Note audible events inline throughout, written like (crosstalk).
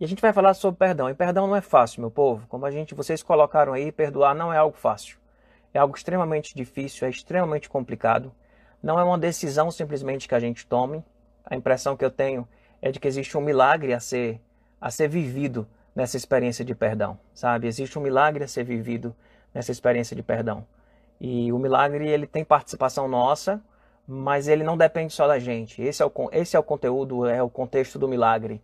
E a gente vai falar sobre perdão. E perdão não é fácil, meu povo. Como a gente, vocês colocaram aí, perdoar não é algo fácil. É algo extremamente difícil, é extremamente complicado. Não é uma decisão simplesmente que a gente tome. A impressão que eu tenho é de que existe um milagre a ser a ser vivido nessa experiência de perdão, sabe? Existe um milagre a ser vivido nessa experiência de perdão. E o milagre ele tem participação nossa, mas ele não depende só da gente. Esse é o, esse é o conteúdo, é o contexto do milagre.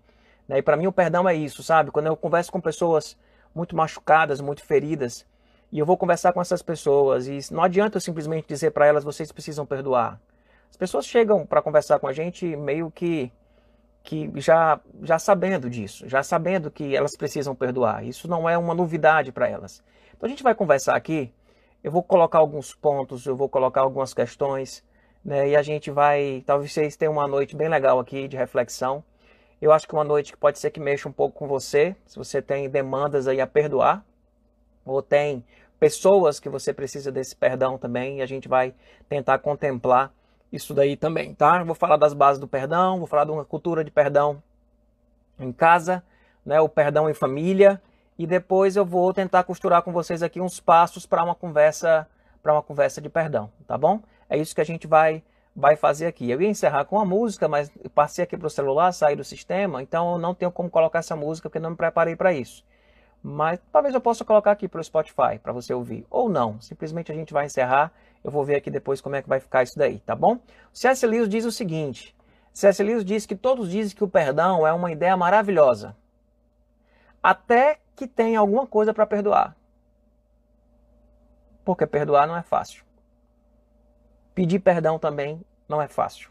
Né? E para mim o perdão é isso, sabe? Quando eu converso com pessoas muito machucadas, muito feridas, e eu vou conversar com essas pessoas, e não adianta eu simplesmente dizer para elas, vocês precisam perdoar. As pessoas chegam para conversar com a gente meio que que já, já sabendo disso, já sabendo que elas precisam perdoar. Isso não é uma novidade para elas. Então a gente vai conversar aqui, eu vou colocar alguns pontos, eu vou colocar algumas questões, né, e a gente vai, talvez vocês tenham uma noite bem legal aqui de reflexão. Eu acho que uma noite que pode ser que mexa um pouco com você, se você tem demandas aí a perdoar, ou tem pessoas que você precisa desse perdão também, e a gente vai tentar contemplar isso daí também, tá? Vou falar das bases do perdão, vou falar de uma cultura de perdão em casa, né? O perdão em família e depois eu vou tentar costurar com vocês aqui uns passos para uma conversa para uma conversa de perdão, tá bom? É isso que a gente vai vai fazer aqui. Eu ia encerrar com a música, mas passei aqui para o celular, saí do sistema, então eu não tenho como colocar essa música porque não me preparei para isso. Mas talvez eu possa colocar aqui para o Spotify para você ouvir ou não. Simplesmente a gente vai encerrar eu vou ver aqui depois como é que vai ficar isso daí, tá bom? O C.S. Lewis diz o seguinte: C.S. Lewis diz que todos dizem que o perdão é uma ideia maravilhosa, até que tem alguma coisa para perdoar. Porque perdoar não é fácil. Pedir perdão também não é fácil.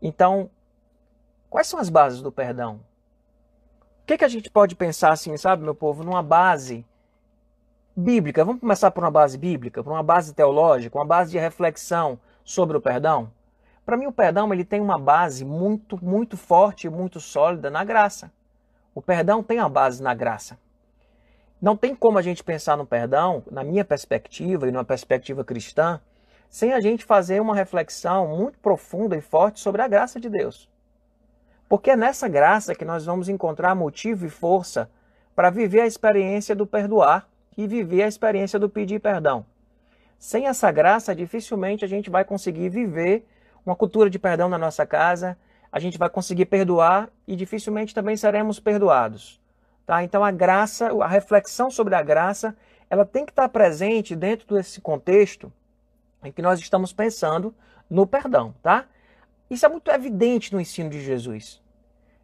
Então, quais são as bases do perdão? O que, que a gente pode pensar assim, sabe, meu povo, numa base bíblica. Vamos começar por uma base bíblica, por uma base teológica, uma base de reflexão sobre o perdão. Para mim, o perdão ele tem uma base muito, muito forte e muito sólida na graça. O perdão tem a base na graça. Não tem como a gente pensar no perdão, na minha perspectiva e numa perspectiva cristã, sem a gente fazer uma reflexão muito profunda e forte sobre a graça de Deus. Porque é nessa graça que nós vamos encontrar motivo e força para viver a experiência do perdoar e viver a experiência do pedir perdão. Sem essa graça, dificilmente a gente vai conseguir viver uma cultura de perdão na nossa casa, a gente vai conseguir perdoar e dificilmente também seremos perdoados. Tá? Então a graça, a reflexão sobre a graça, ela tem que estar presente dentro desse contexto em que nós estamos pensando no perdão, tá? Isso é muito evidente no ensino de Jesus.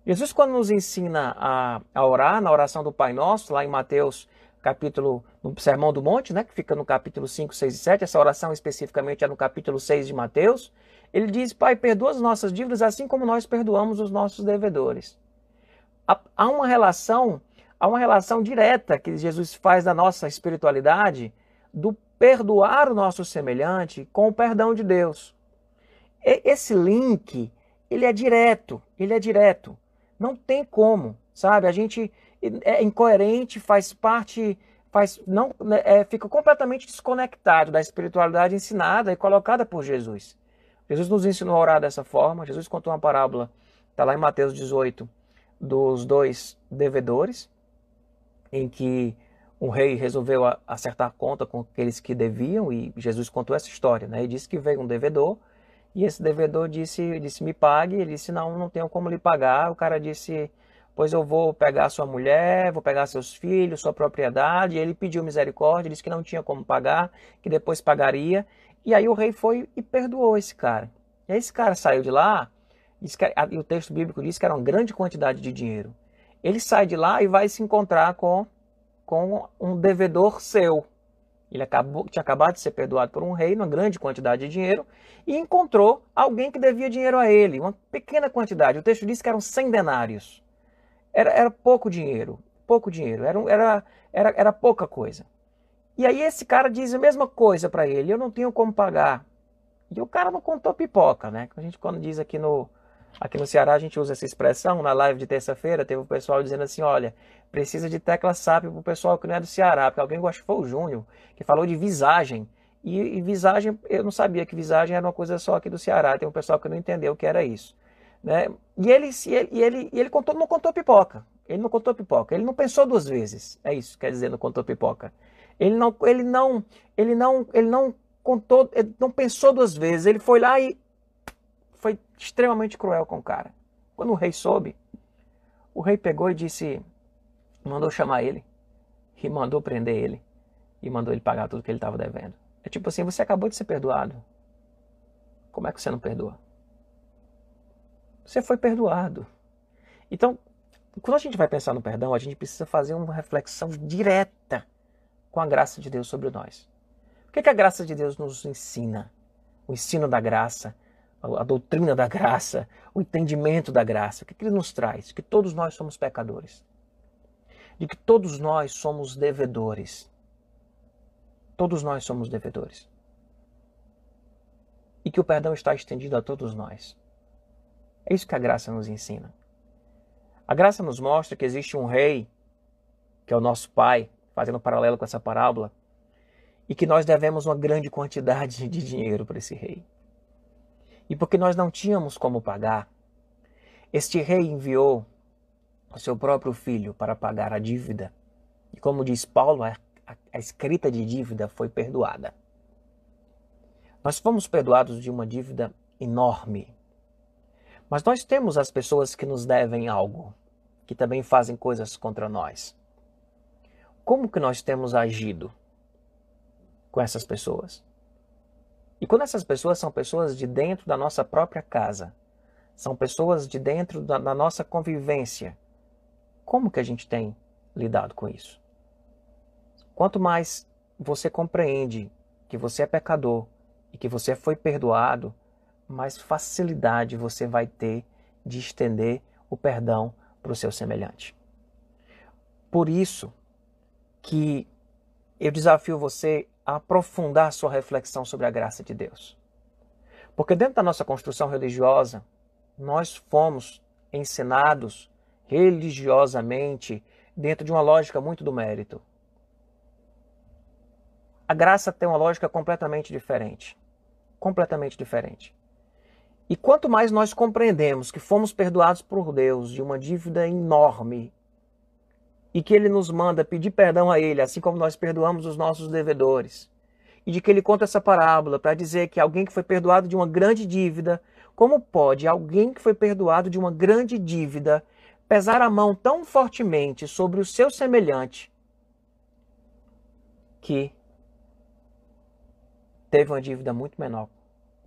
Jesus, quando nos ensina a, a orar, na oração do Pai Nosso, lá em Mateus capítulo, no Sermão do Monte, né, que fica no capítulo 5, 6 e 7, essa oração especificamente é no capítulo 6 de Mateus, ele diz, Pai, perdoa as nossas dívidas assim como nós perdoamos os nossos devedores. Há uma relação, há uma relação direta que Jesus faz da nossa espiritualidade do perdoar o nosso semelhante com o perdão de Deus. Esse link, ele é direto, ele é direto. Não tem como, sabe? A gente é incoerente, faz parte, faz não né, é, fica completamente desconectado da espiritualidade ensinada e colocada por Jesus. Jesus nos ensinou a orar dessa forma. Jesus contou uma parábola, está lá em Mateus 18, dos dois devedores, em que um rei resolveu acertar conta com aqueles que deviam e Jesus contou essa história, né? E disse que veio um devedor e esse devedor disse, disse me pague. Ele disse não, não tenho como lhe pagar. O cara disse pois eu vou pegar sua mulher, vou pegar seus filhos, sua propriedade. E ele pediu misericórdia, disse que não tinha como pagar, que depois pagaria. E aí o rei foi e perdoou esse cara. E aí esse cara saiu de lá, e o texto bíblico diz que era uma grande quantidade de dinheiro. Ele sai de lá e vai se encontrar com, com um devedor seu. Ele acabou, tinha acabado de ser perdoado por um rei, uma grande quantidade de dinheiro, e encontrou alguém que devia dinheiro a ele, uma pequena quantidade. O texto diz que eram 100 denários. Era, era pouco dinheiro, pouco dinheiro, era, era, era, era pouca coisa. E aí esse cara diz a mesma coisa para ele, eu não tenho como pagar. E o cara não contou pipoca, né? A gente quando diz aqui no, aqui no Ceará, a gente usa essa expressão, na live de terça-feira, teve o pessoal dizendo assim, olha, precisa de tecla SAP para o pessoal que não é do Ceará, porque alguém, que foi o Júnior, que falou de visagem. E, e, visagem, eu não sabia que visagem era uma coisa só aqui do Ceará, tem um pessoal que não entendeu o que era isso. Né? E ele, e ele, e ele, ele contou, não contou pipoca. Ele não contou pipoca. Ele não pensou duas vezes. É isso, quer dizer, não contou pipoca. Ele não, ele não, ele não, ele não contou, ele não pensou duas vezes. Ele foi lá e foi extremamente cruel com o cara. Quando o rei soube, o rei pegou e disse, mandou chamar ele e mandou prender ele e mandou ele pagar tudo que ele estava devendo. É tipo assim, você acabou de ser perdoado. Como é que você não perdoa? Você foi perdoado. Então, quando a gente vai pensar no perdão, a gente precisa fazer uma reflexão direta com a graça de Deus sobre nós. O que, que a graça de Deus nos ensina? O ensino da graça, a doutrina da graça, o entendimento da graça. O que, ele nos traz? Que todos nós somos pecadores. De que todos nós somos devedores. Todos nós somos devedores. E que o perdão está estendido a todos nós. É isso que a graça nos ensina. A graça nos mostra que existe um rei, que é o nosso pai, fazendo um paralelo com essa parábola, e que nós devemos uma grande quantidade de dinheiro para esse rei. E porque nós não tínhamos como pagar, este rei enviou o seu próprio filho para pagar a dívida. E como diz Paulo, a, a, a escrita de dívida foi perdoada. Nós fomos perdoados de uma dívida enorme, mas nós temos as pessoas que nos devem algo, que também fazem coisas contra nós. Como que nós temos agido com essas pessoas? E quando essas pessoas são pessoas de dentro da nossa própria casa, são pessoas de dentro da, da nossa convivência, como que a gente tem lidado com isso? Quanto mais você compreende que você é pecador e que você foi perdoado, mais facilidade você vai ter de estender o perdão para o seu semelhante. Por isso que eu desafio você aprofundar sua reflexão sobre a graça de Deus. Porque dentro da nossa construção religiosa, nós fomos ensinados religiosamente dentro de uma lógica muito do mérito. A graça tem uma lógica completamente diferente. Completamente diferente. E quanto mais nós compreendemos que fomos perdoados por Deus de uma dívida enorme e que Ele nos manda pedir perdão a Ele, assim como nós perdoamos os nossos devedores, e de que Ele conta essa parábola para dizer que alguém que foi perdoado de uma grande dívida, como pode alguém que foi perdoado de uma grande dívida pesar a mão tão fortemente sobre o seu semelhante que teve uma dívida muito menor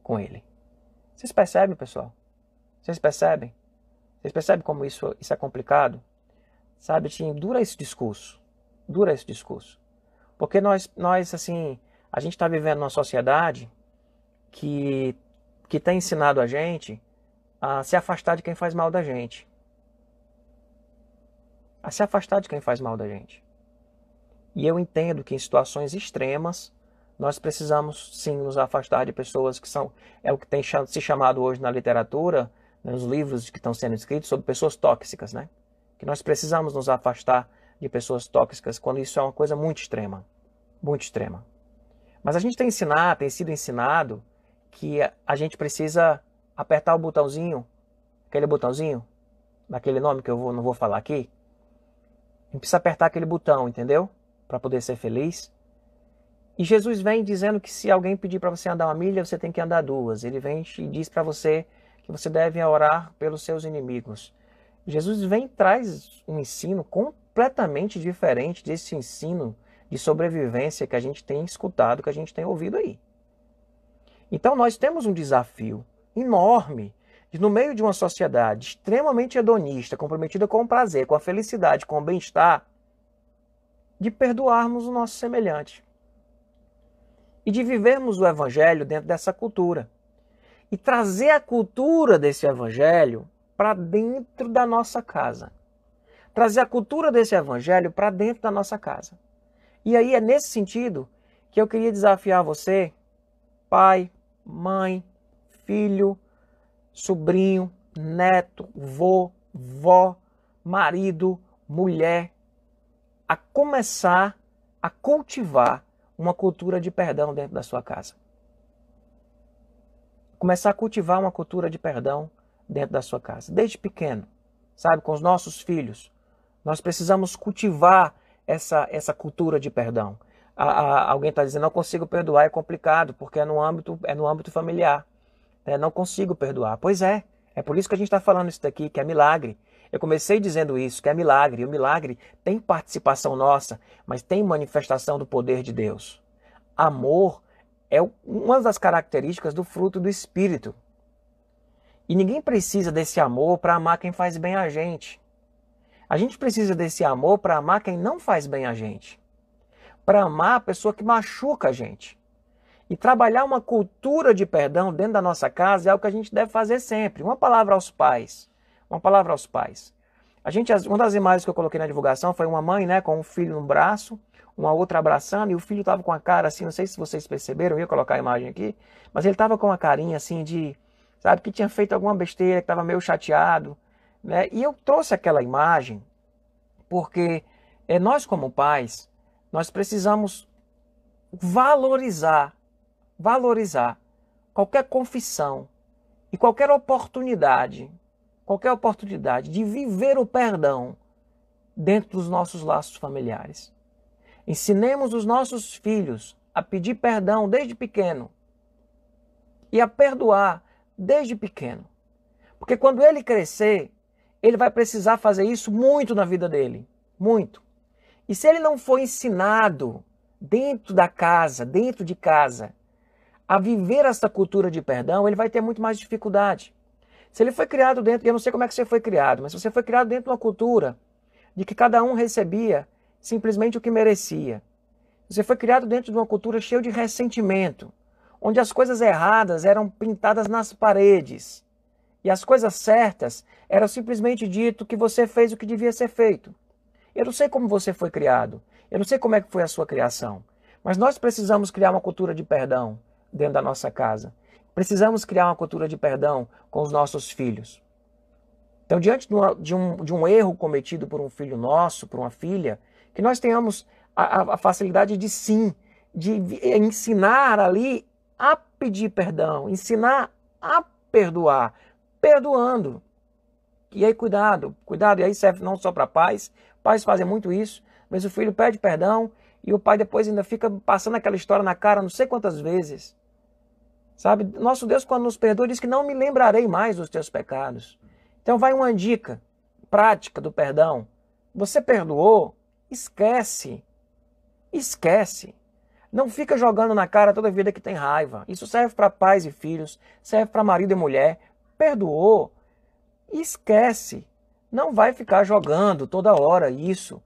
com ele? Vocês percebem, pessoal? Vocês percebem? Vocês percebem como isso, isso é complicado? Sabe, assim, dura esse discurso. Dura esse discurso. Porque nós, nós assim, a gente está vivendo numa sociedade que que está ensinado a gente a se afastar de quem faz mal da gente. A se afastar de quem faz mal da gente. E eu entendo que em situações extremas nós precisamos sim nos afastar de pessoas que são, é o que tem se chamado hoje na literatura, né, nos livros que estão sendo escritos, sobre pessoas tóxicas, né? Que nós precisamos nos afastar de pessoas tóxicas quando isso é uma coisa muito extrema, muito extrema. Mas a gente tem ensinado, tem sido ensinado que a gente precisa apertar o botãozinho, aquele botãozinho, daquele nome que eu vou, não vou falar aqui. A gente precisa apertar aquele botão, entendeu? Para poder ser feliz. E Jesus vem dizendo que se alguém pedir para você andar uma milha, você tem que andar duas. Ele vem e diz para você que você deve orar pelos seus inimigos. Jesus vem e traz um ensino completamente diferente desse ensino de sobrevivência que a gente tem escutado, que a gente tem ouvido aí. Então nós temos um desafio enorme de, no meio de uma sociedade extremamente hedonista, comprometida com o prazer, com a felicidade, com o bem-estar, de perdoarmos o nosso semelhante e de vivermos o evangelho dentro dessa cultura. E trazer a cultura desse evangelho para dentro da nossa casa. Trazer a cultura desse evangelho para dentro da nossa casa. E aí é nesse sentido que eu queria desafiar você, pai, mãe, filho, sobrinho, neto, vô, vó, marido, mulher, a começar a cultivar uma cultura de perdão dentro da sua casa. Começar a cultivar uma cultura de perdão dentro da sua casa, desde pequeno, sabe, com os nossos filhos. Nós precisamos cultivar essa, essa cultura de perdão. A, a, alguém está dizendo, não consigo perdoar, é complicado, porque é no âmbito, é no âmbito familiar. É, não consigo perdoar. Pois é, é por isso que a gente está falando isso daqui, que é milagre. Eu comecei dizendo isso, que é milagre. E o milagre tem participação nossa, mas tem manifestação do poder de Deus. Amor é uma das características do fruto do Espírito. E ninguém precisa desse amor para amar quem faz bem a gente. A gente precisa desse amor para amar quem não faz bem a gente. Para amar a pessoa que machuca a gente. E trabalhar uma cultura de perdão dentro da nossa casa é o que a gente deve fazer sempre. Uma palavra aos pais. Uma palavra aos pais. A gente, uma das imagens que eu coloquei na divulgação foi uma mãe, né, com um filho no braço, uma outra abraçando, e o filho estava com a cara assim, não sei se vocês perceberam, eu ia colocar a imagem aqui, mas ele estava com a carinha assim de, sabe, que tinha feito alguma besteira, que estava meio chateado, né? E eu trouxe aquela imagem porque é, nós como pais, nós precisamos valorizar, valorizar qualquer confissão e qualquer oportunidade qualquer oportunidade de viver o perdão dentro dos nossos laços familiares. Ensinemos os nossos filhos a pedir perdão desde pequeno e a perdoar desde pequeno. Porque quando ele crescer, ele vai precisar fazer isso muito na vida dele. Muito. E se ele não for ensinado dentro da casa, dentro de casa, a viver essa cultura de perdão, ele vai ter muito mais dificuldade. Se ele foi criado dentro, eu não sei como é que você foi criado, mas se você foi criado dentro de uma cultura de que cada um recebia simplesmente o que merecia. Você foi criado dentro de uma cultura cheia de ressentimento, onde as coisas erradas eram pintadas nas paredes e as coisas certas eram simplesmente dito que você fez o que devia ser feito. Eu não sei como você foi criado, eu não sei como é que foi a sua criação, mas nós precisamos criar uma cultura de perdão dentro da nossa casa. Precisamos criar uma cultura de perdão com os nossos filhos. Então, diante de um, de um erro cometido por um filho nosso, por uma filha, que nós tenhamos a, a facilidade de sim, de ensinar ali a pedir perdão, ensinar a perdoar, perdoando. E aí, cuidado, cuidado, e aí serve não só para pais, pais fazem muito isso, mas o filho pede perdão e o pai depois ainda fica passando aquela história na cara não sei quantas vezes. Sabe? Nosso Deus, quando nos perdoa, diz que não me lembrarei mais dos teus pecados. Então, vai uma dica prática do perdão. Você perdoou? Esquece. Esquece. Não fica jogando na cara toda vida que tem raiva. Isso serve para pais e filhos, serve para marido e mulher. Perdoou? Esquece. Não vai ficar jogando toda hora isso.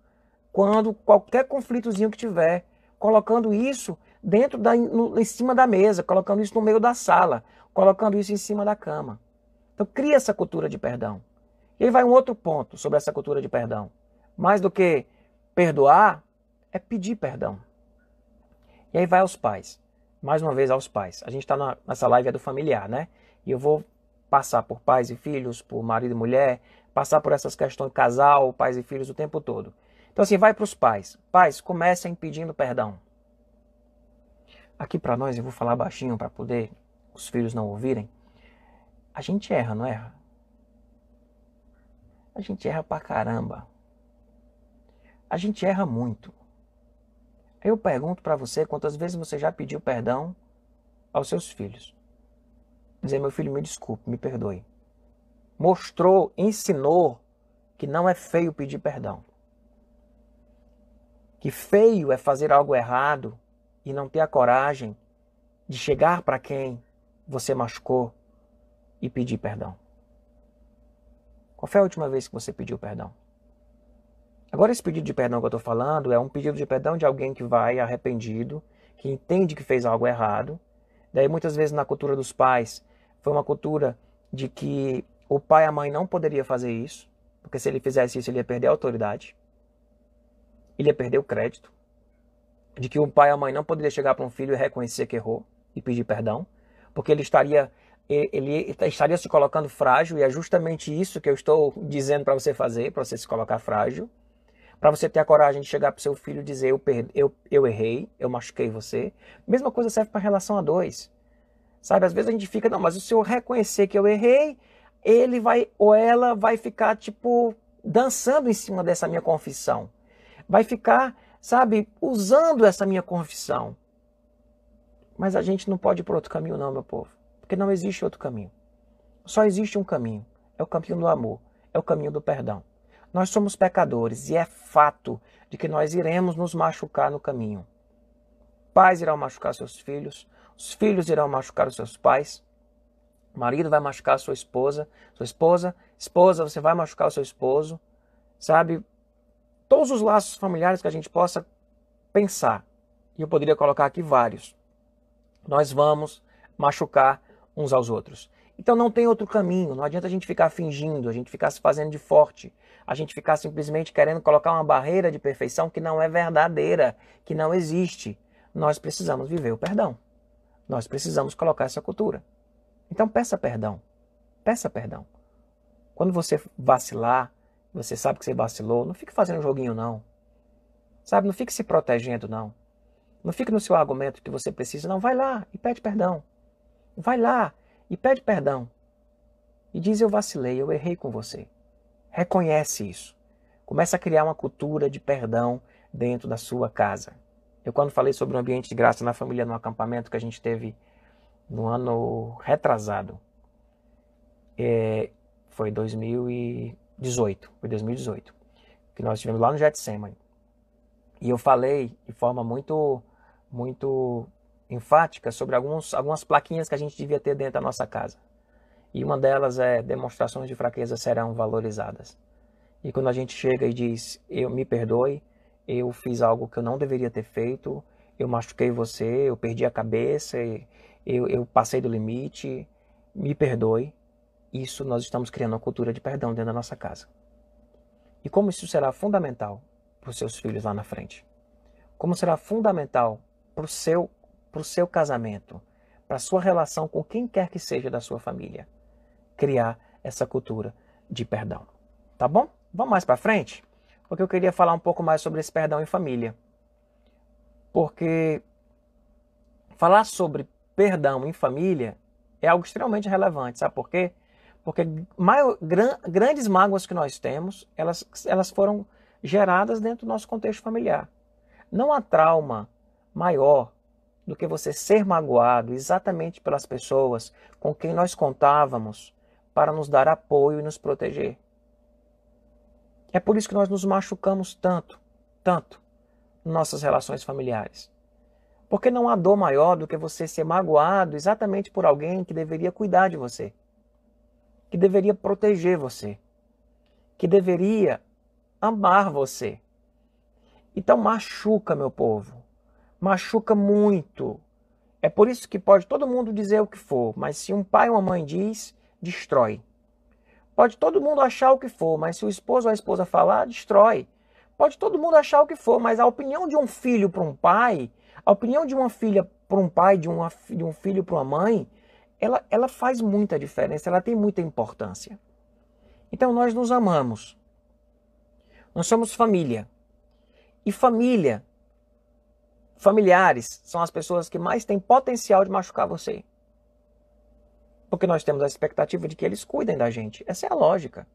Quando qualquer conflitozinho que tiver, colocando isso dentro da, no, em cima da mesa, colocando isso no meio da sala, colocando isso em cima da cama. Então cria essa cultura de perdão. E aí vai um outro ponto sobre essa cultura de perdão. Mais do que perdoar, é pedir perdão. E aí vai aos pais. Mais uma vez aos pais. A gente está nessa live é do familiar, né? E eu vou passar por pais e filhos, por marido e mulher, passar por essas questões casal, pais e filhos o tempo todo. Então assim, vai para os pais. Pais, comecem pedindo perdão. Aqui para nós, eu vou falar baixinho para poder os filhos não ouvirem. A gente erra, não erra? A gente erra pra caramba. A gente erra muito. Eu pergunto para você quantas vezes você já pediu perdão aos seus filhos. Dizer, meu filho, me desculpe, me perdoe. Mostrou, ensinou que não é feio pedir perdão. Que feio é fazer algo errado e não ter a coragem de chegar para quem você machucou e pedir perdão? Qual foi a última vez que você pediu perdão? Agora, esse pedido de perdão que eu estou falando é um pedido de perdão de alguém que vai arrependido, que entende que fez algo errado. Daí, muitas vezes, na cultura dos pais, foi uma cultura de que o pai e a mãe não poderia fazer isso, porque se ele fizesse isso, ele ia perder a autoridade, ele ia perder o crédito de que o pai e a mãe não poderia chegar para um filho e reconhecer que errou e pedir perdão, porque ele estaria ele estaria se colocando frágil e é justamente isso que eu estou dizendo para você fazer, para você se colocar frágil, para você ter a coragem de chegar para seu filho e dizer eu, eu, eu errei, eu machuquei você. Mesma coisa serve para relação a dois. Sabe, às vezes a gente fica, não, mas se eu reconhecer que eu errei, ele vai ou ela vai ficar tipo dançando em cima dessa minha confissão. Vai ficar, sabe, usando essa minha confissão. Mas a gente não pode ir por outro caminho, não, meu povo. Porque não existe outro caminho. Só existe um caminho. É o caminho do amor. É o caminho do perdão. Nós somos pecadores e é fato de que nós iremos nos machucar no caminho. Pais irão machucar seus filhos, os filhos irão machucar os seus pais, o marido vai machucar sua esposa, sua esposa, esposa, você vai machucar o seu esposo, sabe? Todos os laços familiares que a gente possa pensar, e eu poderia colocar aqui vários, nós vamos machucar uns aos outros. Então não tem outro caminho, não adianta a gente ficar fingindo, a gente ficar se fazendo de forte, a gente ficar simplesmente querendo colocar uma barreira de perfeição que não é verdadeira, que não existe. Nós precisamos viver o perdão. Nós precisamos colocar essa cultura. Então peça perdão. Peça perdão. Quando você vacilar, você sabe que você vacilou, não fique fazendo joguinho não. Sabe, não fique se protegendo não. Não fique no seu argumento que você precisa, não. Vai lá e pede perdão. Vai lá e pede perdão. E diz: Eu vacilei, eu errei com você. Reconhece isso. Começa a criar uma cultura de perdão dentro da sua casa. Eu, quando falei sobre o ambiente de graça na família no acampamento que a gente teve no ano retrasado, é, foi 2018, foi 2018, que nós estivemos lá no Getsemane. E eu falei de forma muito, muito enfática sobre alguns, algumas plaquinhas que a gente devia ter dentro da nossa casa. E uma delas é demonstrações de fraqueza serão valorizadas. E quando a gente chega e diz, eu me perdoe, eu fiz algo que eu não deveria ter feito, eu machuquei você, eu perdi a cabeça, eu, eu passei do limite, me perdoe. Isso nós estamos criando uma cultura de perdão dentro da nossa casa. E como isso será fundamental para os seus filhos lá na frente? Como será fundamental para o seu para o seu casamento, para a sua relação com quem quer que seja da sua família. Criar essa cultura de perdão. Tá bom? Vamos mais para frente? Porque eu queria falar um pouco mais sobre esse perdão em família. Porque falar sobre perdão em família é algo extremamente relevante. Sabe por quê? Porque maior, gran, grandes mágoas que nós temos, elas, elas foram geradas dentro do nosso contexto familiar. Não há trauma maior do que você ser magoado exatamente pelas pessoas com quem nós contávamos para nos dar apoio e nos proteger. É por isso que nós nos machucamos tanto, tanto, nossas relações familiares. Porque não há dor maior do que você ser magoado exatamente por alguém que deveria cuidar de você, que deveria proteger você, que deveria amar você. Então machuca, meu povo machuca muito. É por isso que pode todo mundo dizer o que for, mas se um pai ou uma mãe diz, destrói. Pode todo mundo achar o que for, mas se o esposo ou a esposa falar, destrói. Pode todo mundo achar o que for, mas a opinião de um filho para um pai, a opinião de uma filha para um pai, de, uma, de um filho para uma mãe, ela, ela faz muita diferença, ela tem muita importância. Então nós nos amamos. Nós somos família. E família Familiares são as pessoas que mais têm potencial de machucar você. Porque nós temos a expectativa de que eles cuidem da gente. Essa é a lógica.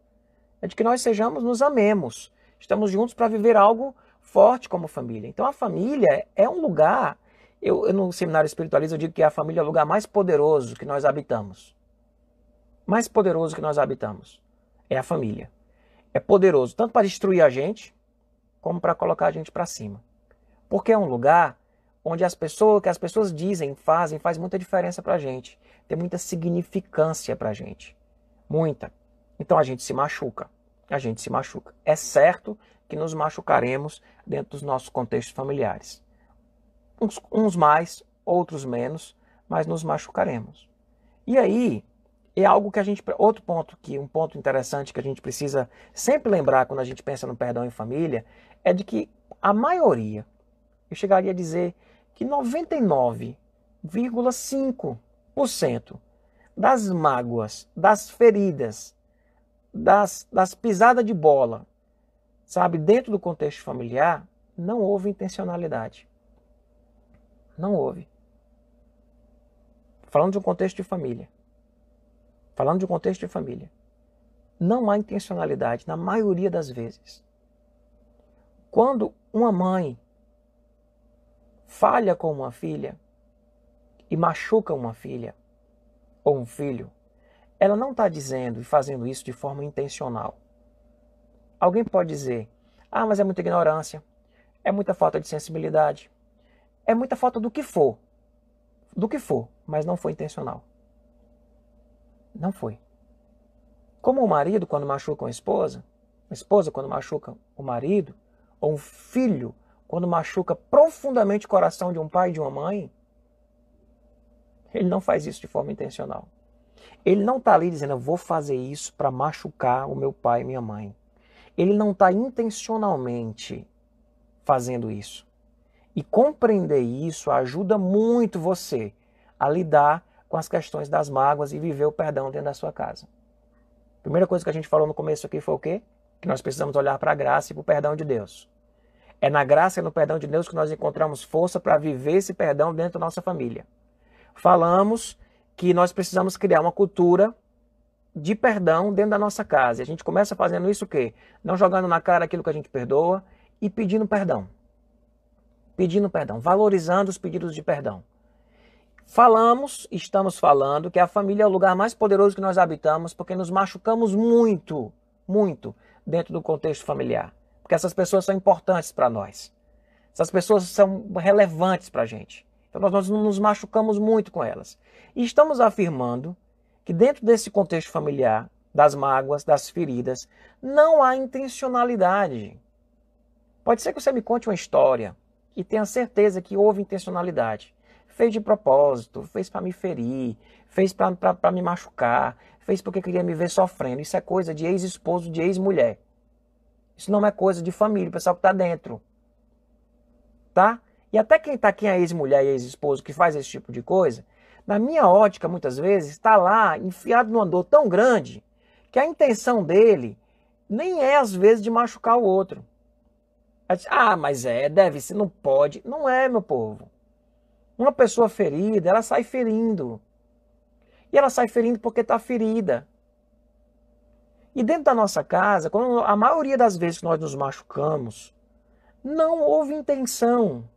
É de que nós sejamos, nos amemos. Estamos juntos para viver algo forte como família. Então a família é um lugar. Eu, eu, no seminário espiritualista eu digo que a família é o lugar mais poderoso que nós habitamos. Mais poderoso que nós habitamos é a família. É poderoso tanto para destruir a gente como para colocar a gente para cima. Porque é um lugar onde as pessoas, que as pessoas dizem, fazem, faz muita diferença para a gente. Tem muita significância para a gente. Muita. Então a gente se machuca. A gente se machuca. É certo que nos machucaremos dentro dos nossos contextos familiares. Uns, uns mais, outros menos, mas nos machucaremos. E aí, é algo que a gente. Outro ponto que, um ponto interessante que a gente precisa sempre lembrar quando a gente pensa no perdão em família, é de que a maioria, eu chegaria a dizer que 99,5% das mágoas, das feridas, das, das pisadas de bola, sabe, dentro do contexto familiar, não houve intencionalidade. Não houve. Falando de um contexto de família. Falando de um contexto de família. Não há intencionalidade na maioria das vezes. Quando uma mãe falha com uma filha e machuca uma filha ou um filho, ela não está dizendo e fazendo isso de forma intencional. Alguém pode dizer: ah, mas é muita ignorância, é muita falta de sensibilidade, é muita falta do que for. Do que for, mas não foi intencional. Não foi. Como o marido, quando machuca uma esposa, a esposa, quando machuca o marido, ou um filho, quando machuca profundamente o coração de um pai e de uma mãe, ele não faz isso de forma intencional. Ele não está ali dizendo, eu vou fazer isso para machucar o meu pai e minha mãe. Ele não está intencionalmente fazendo isso. E compreender isso ajuda muito você a lidar com as questões das mágoas e viver o perdão dentro da sua casa. A primeira coisa que a gente falou no começo aqui foi o quê? Que nós precisamos olhar para a graça e para o perdão de Deus. É na graça e no perdão de Deus que nós encontramos força para viver esse perdão dentro da nossa família. Falamos que nós precisamos criar uma cultura de perdão dentro da nossa casa. E a gente começa fazendo isso o quê? Não jogando na cara aquilo que a gente perdoa e pedindo perdão. Pedindo perdão, valorizando os pedidos de perdão. Falamos, estamos falando que a família é o lugar mais poderoso que nós habitamos porque nos machucamos muito, muito dentro do contexto familiar. Porque essas pessoas são importantes para nós. Essas pessoas são relevantes para a gente. Então nós nos machucamos muito com elas. E estamos afirmando que dentro desse contexto familiar, das mágoas, das feridas, não há intencionalidade. Pode ser que você me conte uma história e tenha certeza que houve intencionalidade. Fez de propósito, fez para me ferir, fez para me machucar, fez porque queria me ver sofrendo. Isso é coisa de ex-esposo, de ex-mulher. Isso não é coisa de família, o pessoal que está dentro. Tá? E até quem está aqui, a ex-mulher e ex-esposo, que faz esse tipo de coisa, na minha ótica, muitas vezes, está lá enfiado numa dor tão grande que a intenção dele nem é, às vezes, de machucar o outro. Ah, mas é, deve ser, não pode. Não é, meu povo. Uma pessoa ferida, ela sai ferindo. E ela sai ferindo porque está ferida. E dentro da nossa casa, quando a maioria das vezes que nós nos machucamos, não houve intenção.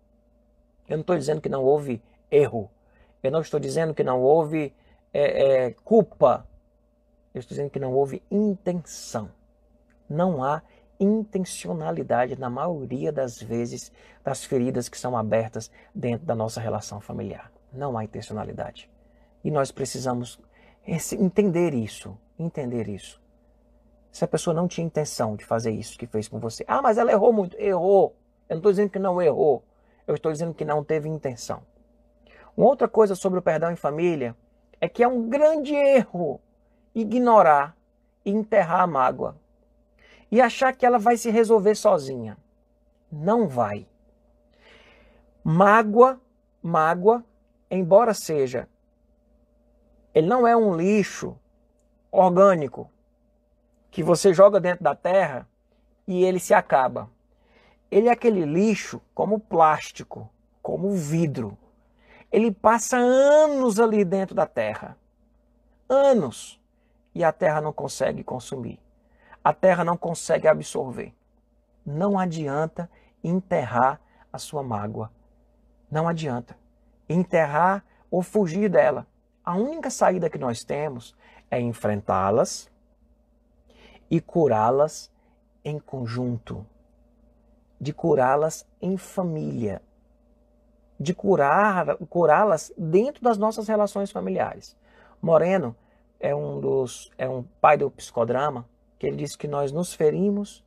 Eu não estou dizendo que não houve erro. Eu não estou dizendo que não houve é, é, culpa. Eu estou dizendo que não houve intenção. Não há intencionalidade na maioria das vezes das feridas que são abertas dentro da nossa relação familiar. Não há intencionalidade. E nós precisamos entender isso, entender isso. Se a pessoa não tinha intenção de fazer isso que fez com você, ah, mas ela errou muito, errou. Eu não estou dizendo que não errou, eu estou dizendo que não teve intenção. Uma outra coisa sobre o perdão em família é que é um grande erro ignorar e enterrar a mágoa e achar que ela vai se resolver sozinha. Não vai. Mágoa, mágoa, embora seja, ele não é um lixo orgânico que você joga dentro da terra e ele se acaba. Ele é aquele lixo como plástico, como vidro. Ele passa anos ali dentro da terra. Anos. E a terra não consegue consumir. A terra não consegue absorver. Não adianta enterrar a sua mágoa. Não adianta. Enterrar ou fugir dela. A única saída que nós temos é enfrentá-las e curá-las em conjunto de curá-las em família, de curar, curá-las dentro das nossas relações familiares. Moreno é um dos é um pai do psicodrama que ele diz que nós nos ferimos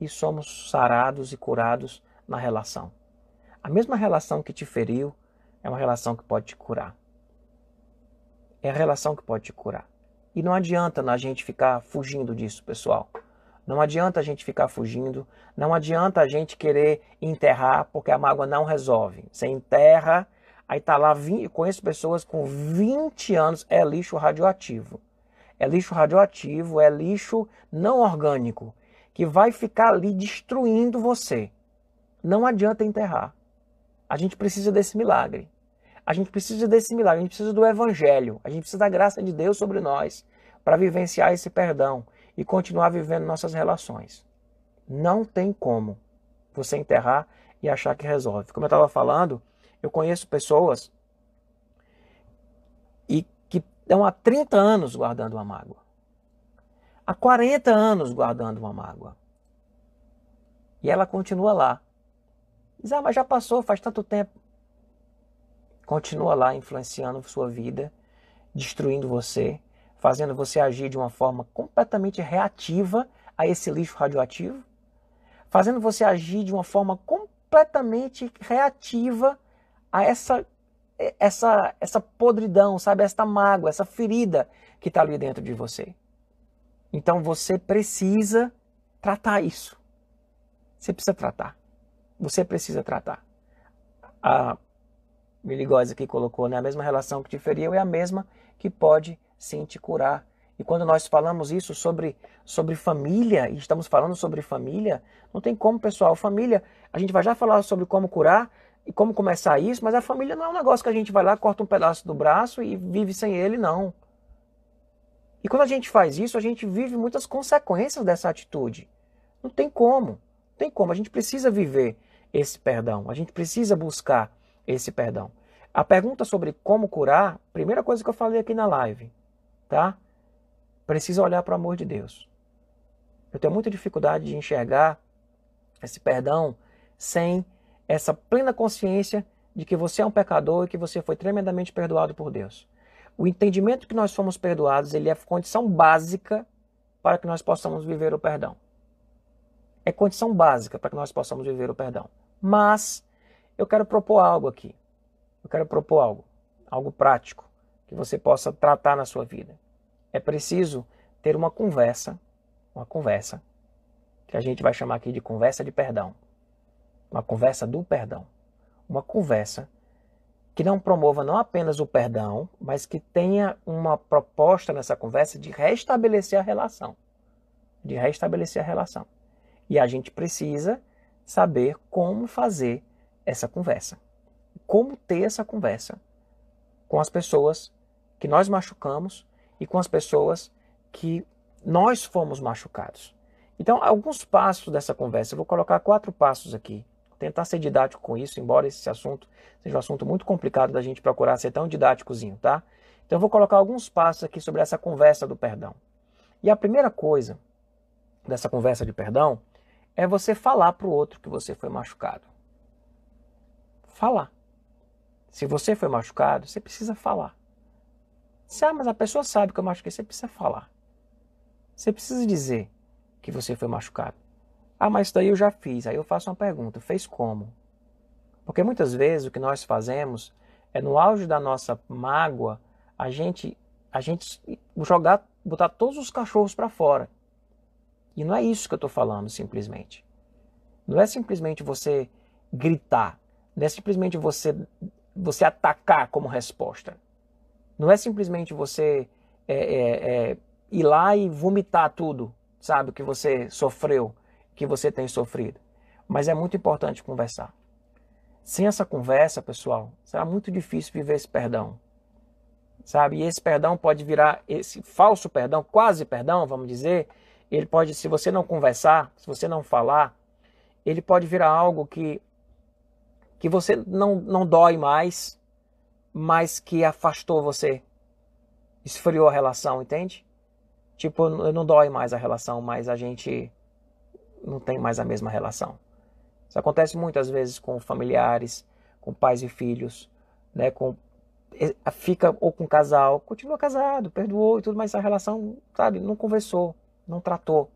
e somos sarados e curados na relação. A mesma relação que te feriu é uma relação que pode te curar. É a relação que pode te curar. E não adianta a gente ficar fugindo disso, pessoal. Não adianta a gente ficar fugindo, não adianta a gente querer enterrar, porque a mágoa não resolve. Você enterra, aí tá lá, 20, conheço pessoas com 20 anos, é lixo radioativo. É lixo radioativo, é lixo não orgânico, que vai ficar ali destruindo você. Não adianta enterrar. A gente precisa desse milagre. A gente precisa desse milagre, a gente precisa do evangelho, a gente precisa da graça de Deus sobre nós para vivenciar esse perdão e continuar vivendo nossas relações. Não tem como você enterrar e achar que resolve. Como eu estava falando, eu conheço pessoas e que estão há 30 anos guardando uma mágoa. Há 40 anos guardando uma mágoa. E ela continua lá. Diz, ah, mas já passou, faz tanto tempo. Continua lá influenciando sua vida, destruindo você, fazendo você agir de uma forma completamente reativa a esse lixo radioativo, fazendo você agir de uma forma completamente reativa a essa essa essa podridão, sabe, esta mágoa, essa ferida que está ali dentro de você. Então você precisa tratar isso. Você precisa tratar. Você precisa tratar. A Miligose aqui colocou, né? A mesma relação que te feriu é a mesma que pode sim te curar. E quando nós falamos isso sobre, sobre família, e estamos falando sobre família, não tem como, pessoal. Família, a gente vai já falar sobre como curar e como começar isso, mas a família não é um negócio que a gente vai lá, corta um pedaço do braço e vive sem ele, não. E quando a gente faz isso, a gente vive muitas consequências dessa atitude. Não tem como. Não tem como. A gente precisa viver esse perdão. A gente precisa buscar esse perdão. A pergunta sobre como curar, primeira coisa que eu falei aqui na live, tá? Precisa olhar para o amor de Deus. Eu tenho muita dificuldade de enxergar esse perdão sem essa plena consciência de que você é um pecador e que você foi tremendamente perdoado por Deus. O entendimento que nós fomos perdoados, ele é condição básica para que nós possamos viver o perdão. É condição básica para que nós possamos viver o perdão. Mas eu quero propor algo aqui. Eu quero propor algo, algo prático que você possa tratar na sua vida. É preciso ter uma conversa, uma conversa, que a gente vai chamar aqui de conversa de perdão. Uma conversa do perdão. Uma conversa que não promova não apenas o perdão, mas que tenha uma proposta nessa conversa de restabelecer a relação. De restabelecer a relação. E a gente precisa saber como fazer essa conversa como ter essa conversa com as pessoas que nós machucamos e com as pessoas que nós fomos machucados. Então, alguns passos dessa conversa, eu vou colocar quatro passos aqui. Vou tentar ser didático com isso, embora esse assunto seja um assunto muito complicado da gente procurar ser tão didáticozinho, tá? Então, eu vou colocar alguns passos aqui sobre essa conversa do perdão. E a primeira coisa dessa conversa de perdão é você falar para o outro que você foi machucado. Falar. Se você foi machucado, você precisa falar. Se, ah, mas a pessoa sabe que eu machuquei, você precisa falar. Você precisa dizer que você foi machucado. Ah, mas isso daí eu já fiz. Aí eu faço uma pergunta: fez como? Porque muitas vezes o que nós fazemos é no auge da nossa mágoa, a gente a gente jogar, botar todos os cachorros para fora. E não é isso que eu estou falando, simplesmente. Não é simplesmente você gritar. Não é simplesmente você você atacar como resposta. Não é simplesmente você é, é, é, ir lá e vomitar tudo, sabe, que você sofreu, que você tem sofrido. Mas é muito importante conversar. Sem essa conversa, pessoal, será muito difícil viver esse perdão. Sabe? E esse perdão pode virar esse falso perdão, quase perdão, vamos dizer, ele pode, se você não conversar, se você não falar, ele pode virar algo que que você não, não dói mais, mas que afastou você, esfriou a relação, entende? Tipo, não dói mais a relação, mas a gente não tem mais a mesma relação. Isso acontece muitas vezes com familiares, com pais e filhos, né? Com fica ou com casal, continua casado, perdoou e tudo, mas a relação, sabe, não conversou, não tratou,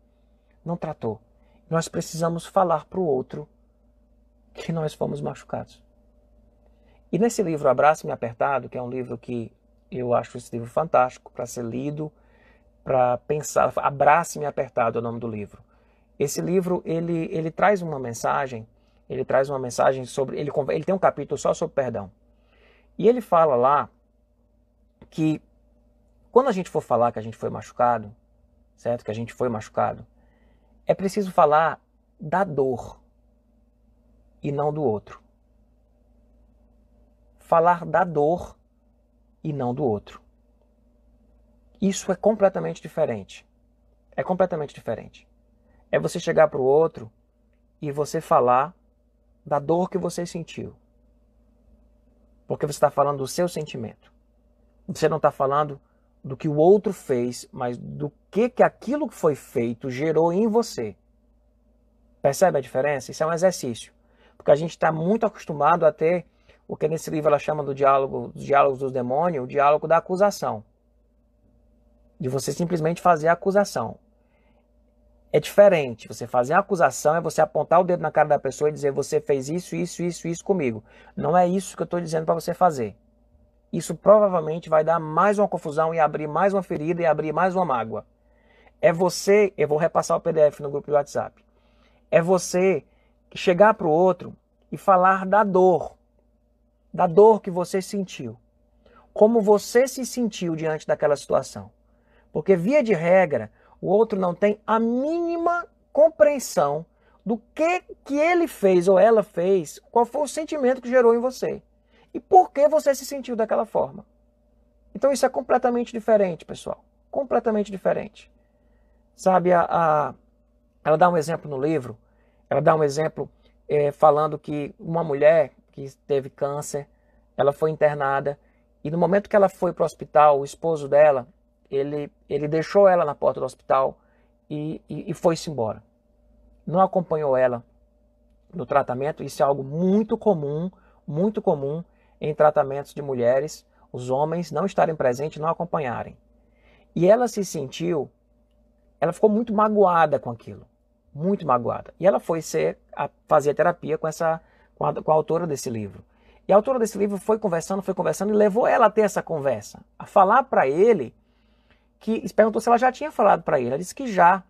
não tratou. Nós precisamos falar para o outro que nós fomos machucados. E nesse livro Abraço-me Apertado, que é um livro que eu acho esse livro fantástico para ser lido, para pensar, Abrace-me Apertado é o nome do livro. Esse livro, ele, ele traz uma mensagem, ele traz uma mensagem sobre, ele, ele tem um capítulo só sobre perdão. E ele fala lá que quando a gente for falar que a gente foi machucado, certo? Que a gente foi machucado, é preciso falar da dor e não do outro. Falar da dor e não do outro. Isso é completamente diferente. é completamente diferente. É você chegar para o outro e você falar da dor que você sentiu. Porque você está falando do seu sentimento. Você não está falando do que o outro fez, mas do que, que aquilo que foi feito gerou em você. Percebe a diferença? Isso é um exercício. Porque a gente está muito acostumado a ter o que nesse livro ela chama do diálogo, dos diálogos dos demônios, o diálogo da acusação. De você simplesmente fazer a acusação. É diferente. Você fazer a acusação é você apontar o dedo na cara da pessoa e dizer você fez isso, isso, isso, isso comigo. Não é isso que eu estou dizendo para você fazer isso provavelmente vai dar mais uma confusão e abrir mais uma ferida e abrir mais uma mágoa. É você, eu vou repassar o PDF no grupo do WhatsApp. É você chegar para o outro e falar da dor, da dor que você sentiu. Como você se sentiu diante daquela situação. Porque, via de regra, o outro não tem a mínima compreensão do que, que ele fez ou ela fez, qual foi o sentimento que gerou em você e por que você se sentiu daquela forma. Então isso é completamente diferente, pessoal. Completamente diferente. Sabe, a, a ela dá um exemplo no livro, ela dá um exemplo é, falando que uma mulher que teve câncer, ela foi internada e no momento que ela foi para o hospital, o esposo dela, ele, ele deixou ela na porta do hospital e, e, e foi-se embora. Não acompanhou ela no tratamento, isso é algo muito comum, muito comum em tratamentos de mulheres, os homens não estarem presentes, não acompanharem. E ela se sentiu, ela ficou muito magoada com aquilo, muito magoada. E ela foi ser a, fazer terapia com essa com a, com a autora desse livro. E a autora desse livro foi conversando, foi conversando e levou ela a ter essa conversa, a falar para ele que perguntou se ela já tinha falado para ele. Ela disse que já.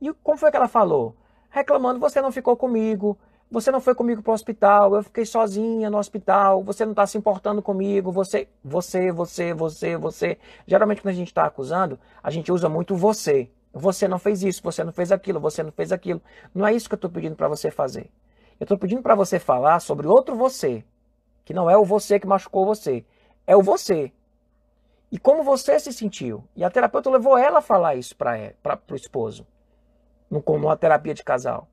E como foi que ela falou? Reclamando, você não ficou comigo, você não foi comigo para o hospital, eu fiquei sozinha no hospital, você não está se importando comigo, você, você, você, você, você. Geralmente quando a gente está acusando, a gente usa muito você. Você não fez isso, você não fez aquilo, você não fez aquilo. Não é isso que eu estou pedindo para você fazer. Eu estou pedindo para você falar sobre outro você, que não é o você que machucou você, é o você. E como você se sentiu. E a terapeuta levou ela a falar isso para o esposo, numa terapia de casal.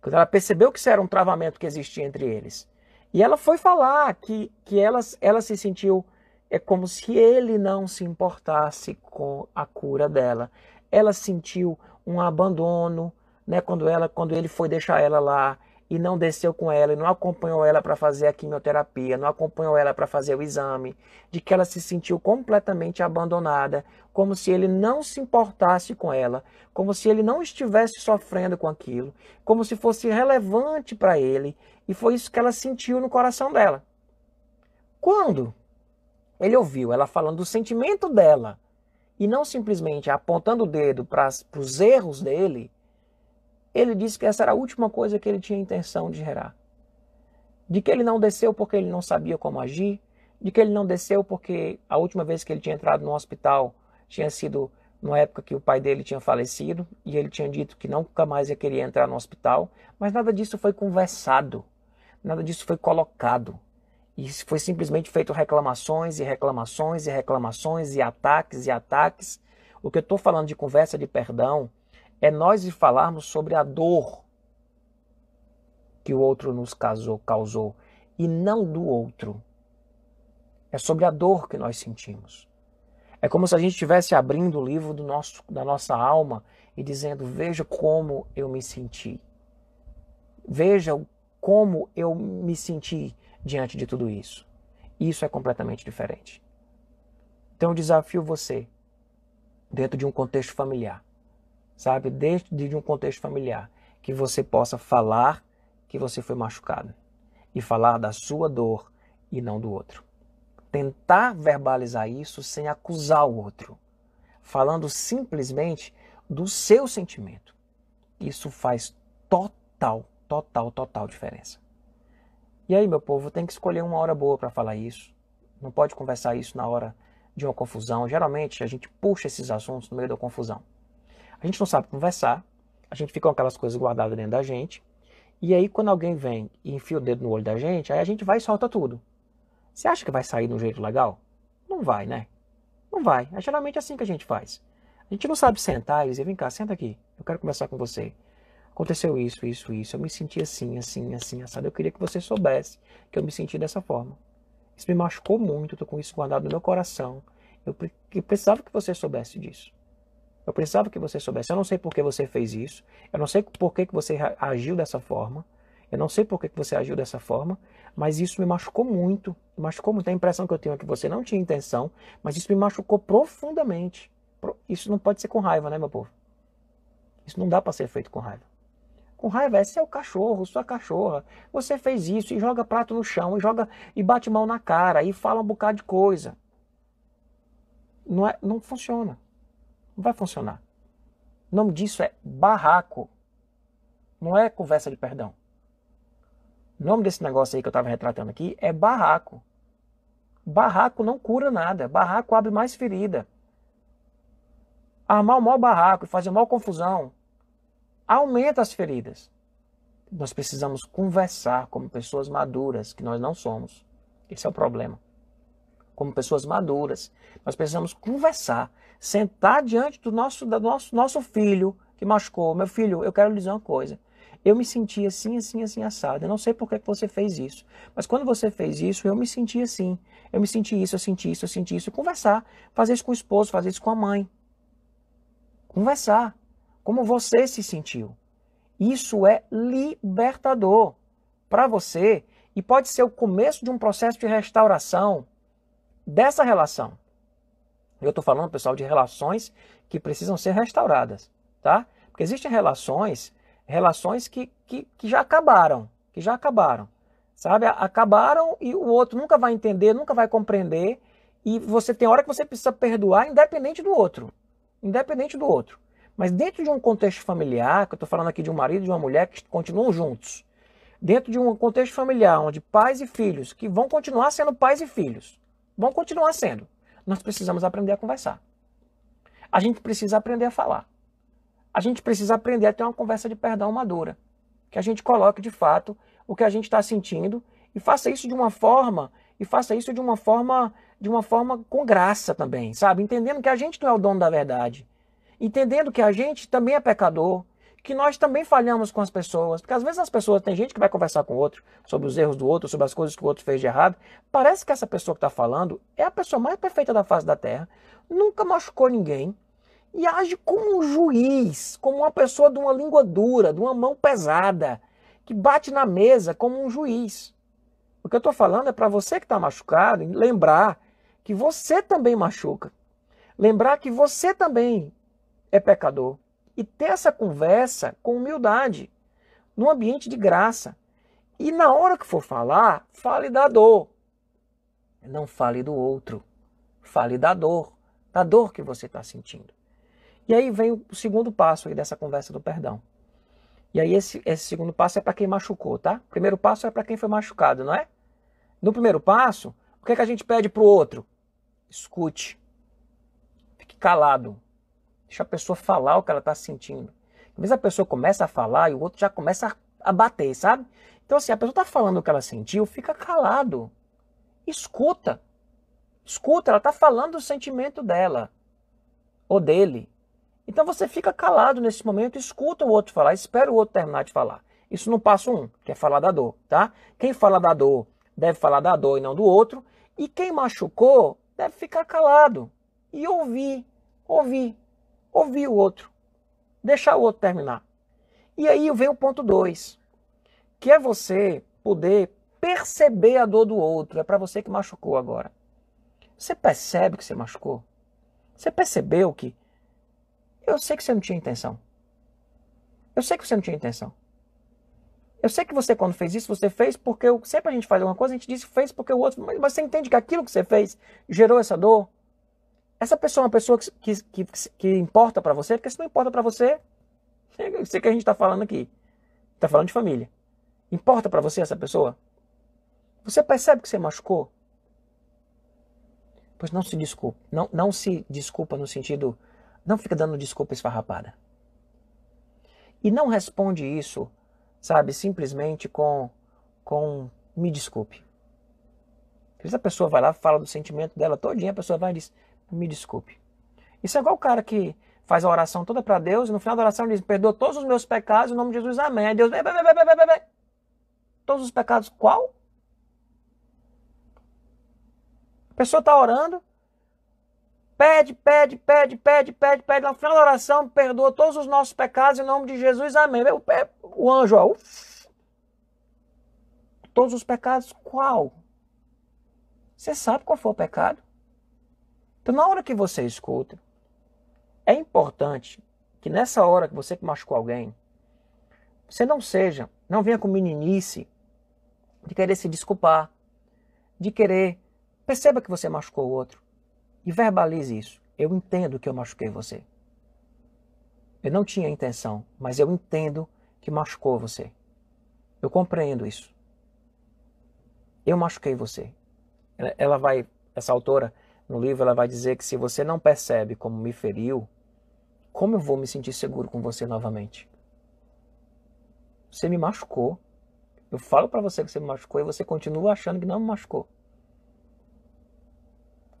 Quando ela percebeu que isso era um travamento que existia entre eles. E ela foi falar que, que ela, ela se sentiu é como se ele não se importasse com a cura dela. Ela sentiu um abandono, né, quando ela quando ele foi deixar ela lá e não desceu com ela, e não acompanhou ela para fazer a quimioterapia, não acompanhou ela para fazer o exame, de que ela se sentiu completamente abandonada, como se ele não se importasse com ela, como se ele não estivesse sofrendo com aquilo, como se fosse relevante para ele, e foi isso que ela sentiu no coração dela. Quando ele ouviu ela falando do sentimento dela, e não simplesmente apontando o dedo para os erros dele, ele disse que essa era a última coisa que ele tinha intenção de gerar. De que ele não desceu porque ele não sabia como agir, de que ele não desceu porque a última vez que ele tinha entrado no hospital tinha sido numa época que o pai dele tinha falecido e ele tinha dito que nunca mais ia querer entrar no hospital, mas nada disso foi conversado, nada disso foi colocado. E foi simplesmente feito reclamações e reclamações e reclamações e ataques e ataques. O que eu estou falando de conversa de perdão é nós falarmos sobre a dor que o outro nos causou, causou e não do outro. É sobre a dor que nós sentimos. É como se a gente estivesse abrindo o livro do nosso, da nossa alma e dizendo: Veja como eu me senti. Veja como eu me senti diante de tudo isso. Isso é completamente diferente. Então eu desafio você, dentro de um contexto familiar, sabe? Desde de um contexto familiar, que você possa falar que você foi machucado e falar da sua dor e não do outro. Tentar verbalizar isso sem acusar o outro, falando simplesmente do seu sentimento. Isso faz total, total, total diferença. E aí, meu povo, tem que escolher uma hora boa para falar isso. Não pode conversar isso na hora de uma confusão. Geralmente a gente puxa esses assuntos no meio da confusão. A gente não sabe conversar, a gente fica com aquelas coisas guardadas dentro da gente, e aí quando alguém vem e enfia o dedo no olho da gente, aí a gente vai e solta tudo. Você acha que vai sair de um jeito legal? Não vai, né? Não vai. É geralmente assim que a gente faz. A gente não sabe sentar e dizer, vem cá, senta aqui, eu quero conversar com você. Aconteceu isso, isso, isso. Eu me senti assim, assim, assim, assado. Eu queria que você soubesse que eu me senti dessa forma. Isso me machucou muito, eu tô com isso guardado no meu coração. Eu, eu precisava que você soubesse disso. Eu precisava que você soubesse. Eu não sei por que você fez isso. Eu não sei por que, que você agiu dessa forma. Eu não sei por que, que você agiu dessa forma. Mas isso me machucou muito. Me machucou muito. A impressão que eu tenho é que você não tinha intenção. Mas isso me machucou profundamente. Isso não pode ser com raiva, né, meu povo? Isso não dá para ser feito com raiva. Com raiva é seu cachorro, sua cachorra. Você fez isso e joga prato no chão, e joga e bate mão na cara, e fala um bocado de coisa. Não, é, não funciona. Não vai funcionar. O nome disso é barraco. Não é conversa de perdão. O nome desse negócio aí que eu estava retratando aqui é barraco. Barraco não cura nada. Barraco abre mais ferida. Armar o maior barraco e fazer maior confusão aumenta as feridas. Nós precisamos conversar como pessoas maduras, que nós não somos. Esse é o problema. Como pessoas maduras, nós precisamos conversar, sentar diante do nosso, do nosso, nosso filho que machucou. Meu filho, eu quero lhe dizer uma coisa. Eu me senti assim, assim, assim, assado. Eu não sei por que você fez isso. Mas quando você fez isso, eu me senti assim. Eu me senti isso, eu senti isso, eu senti isso. E conversar. Fazer isso com o esposo, fazer isso com a mãe. Conversar. Como você se sentiu. Isso é libertador para você e pode ser o começo de um processo de restauração dessa relação. Eu estou falando, pessoal, de relações que precisam ser restauradas, tá? Porque existem relações, relações que, que, que já acabaram, que já acabaram, sabe? Acabaram e o outro nunca vai entender, nunca vai compreender e você tem hora que você precisa perdoar independente do outro, independente do outro. Mas dentro de um contexto familiar, que eu estou falando aqui de um marido e de uma mulher que continuam juntos, dentro de um contexto familiar onde pais e filhos, que vão continuar sendo pais e filhos, vão continuar sendo, nós precisamos aprender a conversar. A gente precisa aprender a falar. A gente precisa aprender a ter uma conversa de perdão madura. Que a gente coloque de fato o que a gente está sentindo e faça isso de uma forma e faça isso de uma forma de uma forma com graça também, sabe? Entendendo que a gente não é o dono da verdade entendendo que a gente também é pecador, que nós também falhamos com as pessoas, porque às vezes as pessoas, tem gente que vai conversar com o outro sobre os erros do outro, sobre as coisas que o outro fez de errado, parece que essa pessoa que está falando é a pessoa mais perfeita da face da terra, nunca machucou ninguém, e age como um juiz, como uma pessoa de uma língua dura, de uma mão pesada, que bate na mesa como um juiz. O que eu estou falando é para você que está machucado, lembrar que você também machuca. Lembrar que você também é pecador. E ter essa conversa com humildade, num ambiente de graça. E na hora que for falar, fale da dor. Não fale do outro. Fale da dor, da dor que você está sentindo. E aí vem o segundo passo aí dessa conversa do perdão. E aí esse, esse segundo passo é para quem machucou, tá? O primeiro passo é para quem foi machucado, não é? No primeiro passo, o que, é que a gente pede para o outro? Escute. Fique calado. Deixa a pessoa falar o que ela está sentindo. Às vezes a pessoa começa a falar e o outro já começa a bater, sabe? Então, assim, a pessoa está falando o que ela sentiu, fica calado. Escuta. Escuta, ela está falando o sentimento dela ou dele. Então você fica calado nesse momento, escuta o outro falar, espera o outro terminar de falar. Isso no passo um, que é falar da dor, tá? Quem fala da dor deve falar da dor e não do outro. E quem machucou deve ficar calado e ouvir, ouvir ouvir o outro, deixar o outro terminar. E aí vem o ponto 2, que é você poder perceber a dor do outro. É para você que machucou agora. Você percebe que você machucou? Você percebeu que eu sei que você não tinha intenção. Eu sei que você não tinha intenção. Eu sei que você, quando fez isso, você fez porque eu, sempre a gente faz alguma coisa, a gente diz que fez porque o outro. Mas você entende que aquilo que você fez gerou essa dor? Essa pessoa é uma pessoa que, que, que, que importa para você, porque se não importa para você, eu sei que a gente está falando aqui. Está falando de família. Importa para você essa pessoa? Você percebe que você machucou? Pois não se desculpa. Não, não se desculpa no sentido. Não fica dando desculpa esfarrapada. E não responde isso, sabe, simplesmente com, com me desculpe. Às vezes a pessoa vai lá, fala do sentimento dela todinha, a pessoa vai e diz, me desculpe. Isso é igual o cara que faz a oração toda para Deus, e no final da oração ele diz: Perdoa todos os meus pecados, em nome de Jesus, amém. Aí Deus, be, be, be, be, todos os pecados, qual? A pessoa está orando, pede, pede, pede, pede, pede, pede, no final da oração, perdoa todos os nossos pecados, em nome de Jesus, amém. O, o anjo, ó, uf, todos os pecados, qual? Você sabe qual foi o pecado? Então, na hora que você escuta, é importante que nessa hora que você que machucou alguém, você não seja, não venha com meninice de querer se desculpar, de querer. Perceba que você machucou o outro e verbalize isso. Eu entendo que eu machuquei você. Eu não tinha intenção, mas eu entendo que machucou você. Eu compreendo isso. Eu machuquei você. Ela vai, essa autora no livro, ela vai dizer que se você não percebe como me feriu, como eu vou me sentir seguro com você novamente? Você me machucou. Eu falo para você que você me machucou e você continua achando que não me machucou.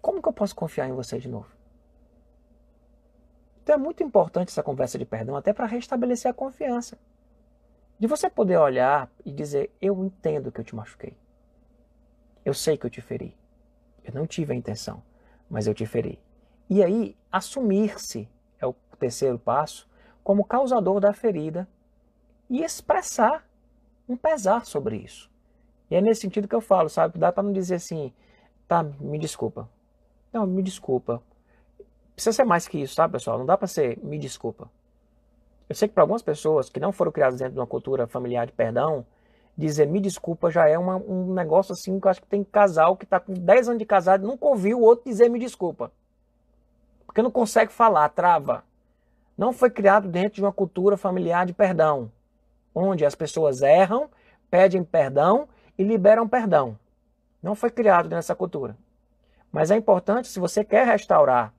Como que eu posso confiar em você de novo? Então é muito importante essa conversa de perdão até para restabelecer a confiança. De você poder olhar e dizer: Eu entendo que eu te machuquei. Eu sei que eu te feri. Eu não tive a intenção, mas eu te feri. E aí, assumir-se é o terceiro passo, como causador da ferida e expressar um pesar sobre isso. E é nesse sentido que eu falo, sabe? Dá para não dizer assim, tá, me desculpa. Não, me desculpa. Precisa ser mais que isso, tá, pessoal? Não dá para ser me desculpa. Eu sei que para algumas pessoas que não foram criadas dentro de uma cultura familiar de perdão, dizer me desculpa já é uma, um negócio assim que eu acho que tem casal que está com 10 anos de casado nunca ouviu o outro dizer me desculpa. Porque não consegue falar, trava não foi criado dentro de uma cultura familiar de perdão, onde as pessoas erram, pedem perdão e liberam perdão. Não foi criado nessa cultura. Mas é importante, se você quer restaurar,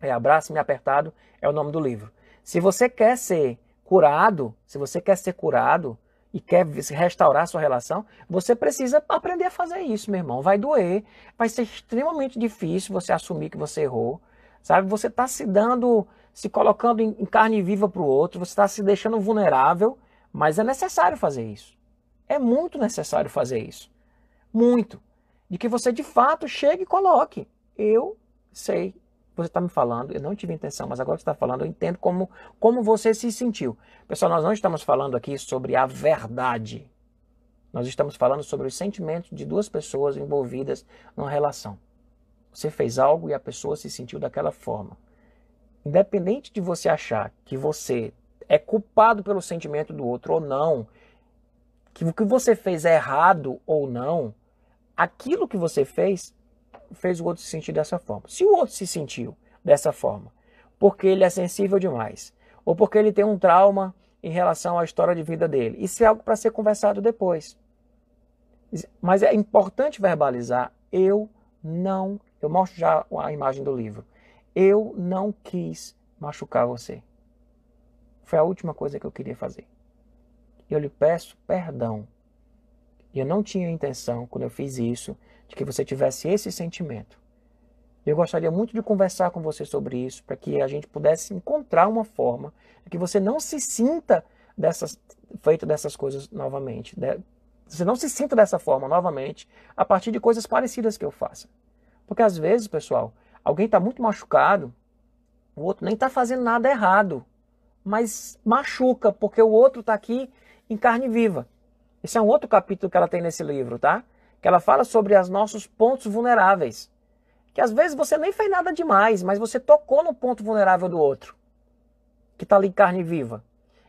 é Abraço-me Apertado é o nome do livro. Se você quer ser curado, se você quer ser curado e quer restaurar sua relação, você precisa aprender a fazer isso, meu irmão. Vai doer, vai ser extremamente difícil você assumir que você errou, sabe? Você está se dando se colocando em, carne viva para o outro, você está se deixando vulnerável, mas é necessário fazer isso. É muito necessário fazer isso. Muito. De que você de fato chegue e coloque. Eu sei, você está me falando, eu não tive intenção, mas agora que você está falando, eu entendo como, como você se sentiu. Pessoal, nós não estamos falando aqui sobre a verdade. Nós estamos falando sobre os sentimentos de duas pessoas envolvidas numa relação. Você fez algo e a pessoa se sentiu daquela forma. Independente de você achar que você é culpado pelo sentimento do outro ou não, que o que você fez é errado ou não, aquilo que você fez fez o outro se sentir dessa forma. Se o outro se sentiu dessa forma, porque ele é sensível demais, ou porque ele tem um trauma em relação à história de vida dele, isso é algo para ser conversado depois. Mas é importante verbalizar: eu não. Eu mostro já a imagem do livro. Eu não quis machucar você. Foi a última coisa que eu queria fazer. Eu lhe peço perdão. Eu não tinha intenção, quando eu fiz isso, de que você tivesse esse sentimento. Eu gostaria muito de conversar com você sobre isso, para que a gente pudesse encontrar uma forma de que você não se sinta dessas, feito dessas coisas novamente. Você não se sinta dessa forma novamente a partir de coisas parecidas que eu faça. Porque às vezes, pessoal, Alguém está muito machucado, o outro nem está fazendo nada errado, mas machuca, porque o outro está aqui em carne viva. Esse é um outro capítulo que ela tem nesse livro, tá? Que ela fala sobre os nossos pontos vulneráveis. Que às vezes você nem fez nada demais, mas você tocou no ponto vulnerável do outro, que está ali em carne viva.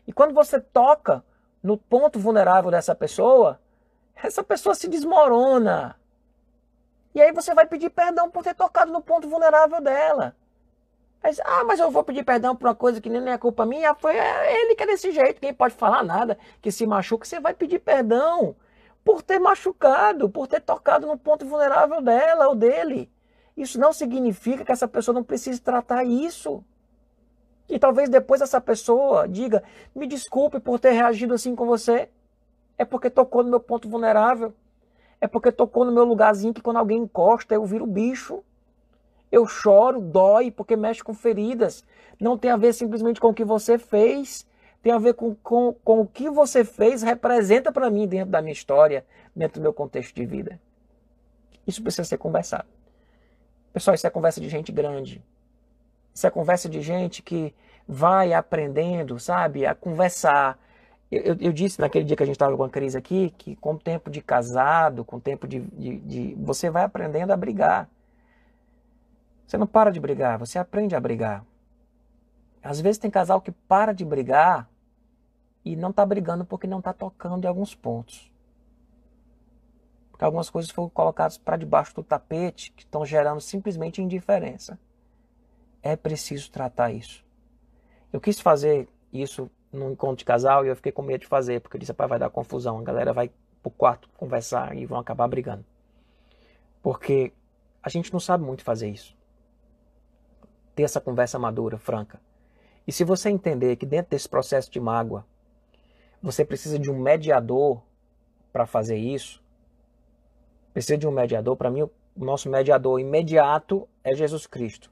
E quando você toca no ponto vulnerável dessa pessoa, essa pessoa se desmorona. E aí você vai pedir perdão por ter tocado no ponto vulnerável dela. Mas, ah, mas eu vou pedir perdão por uma coisa que nem é culpa minha. Foi é ele que é desse jeito. Quem pode falar nada que se machuca, você vai pedir perdão por ter machucado, por ter tocado no ponto vulnerável dela ou dele. Isso não significa que essa pessoa não precise tratar isso. E talvez depois essa pessoa diga: me desculpe por ter reagido assim com você. É porque tocou no meu ponto vulnerável. É porque tocou no meu lugarzinho que quando alguém encosta eu viro bicho. Eu choro, dói, porque mexe com feridas. Não tem a ver simplesmente com o que você fez, tem a ver com, com, com o que você fez, representa para mim dentro da minha história, dentro do meu contexto de vida. Isso precisa ser conversado. Pessoal, isso é conversa de gente grande. Isso é conversa de gente que vai aprendendo, sabe, a conversar. Eu, eu, eu disse naquele dia que a gente estava com a crise aqui, que com o tempo de casado, com o tempo de, de, de. Você vai aprendendo a brigar. Você não para de brigar, você aprende a brigar. Às vezes tem casal que para de brigar e não está brigando porque não está tocando em alguns pontos. Porque algumas coisas foram colocadas para debaixo do tapete que estão gerando simplesmente indiferença. É preciso tratar isso. Eu quis fazer isso num encontro de casal e eu fiquei com medo de fazer, porque eu disse, vai dar confusão, a galera vai pro quarto conversar e vão acabar brigando. Porque a gente não sabe muito fazer isso ter essa conversa madura, franca. E se você entender que dentro desse processo de mágoa, você precisa de um mediador para fazer isso, precisa de um mediador, para mim o nosso mediador imediato é Jesus Cristo.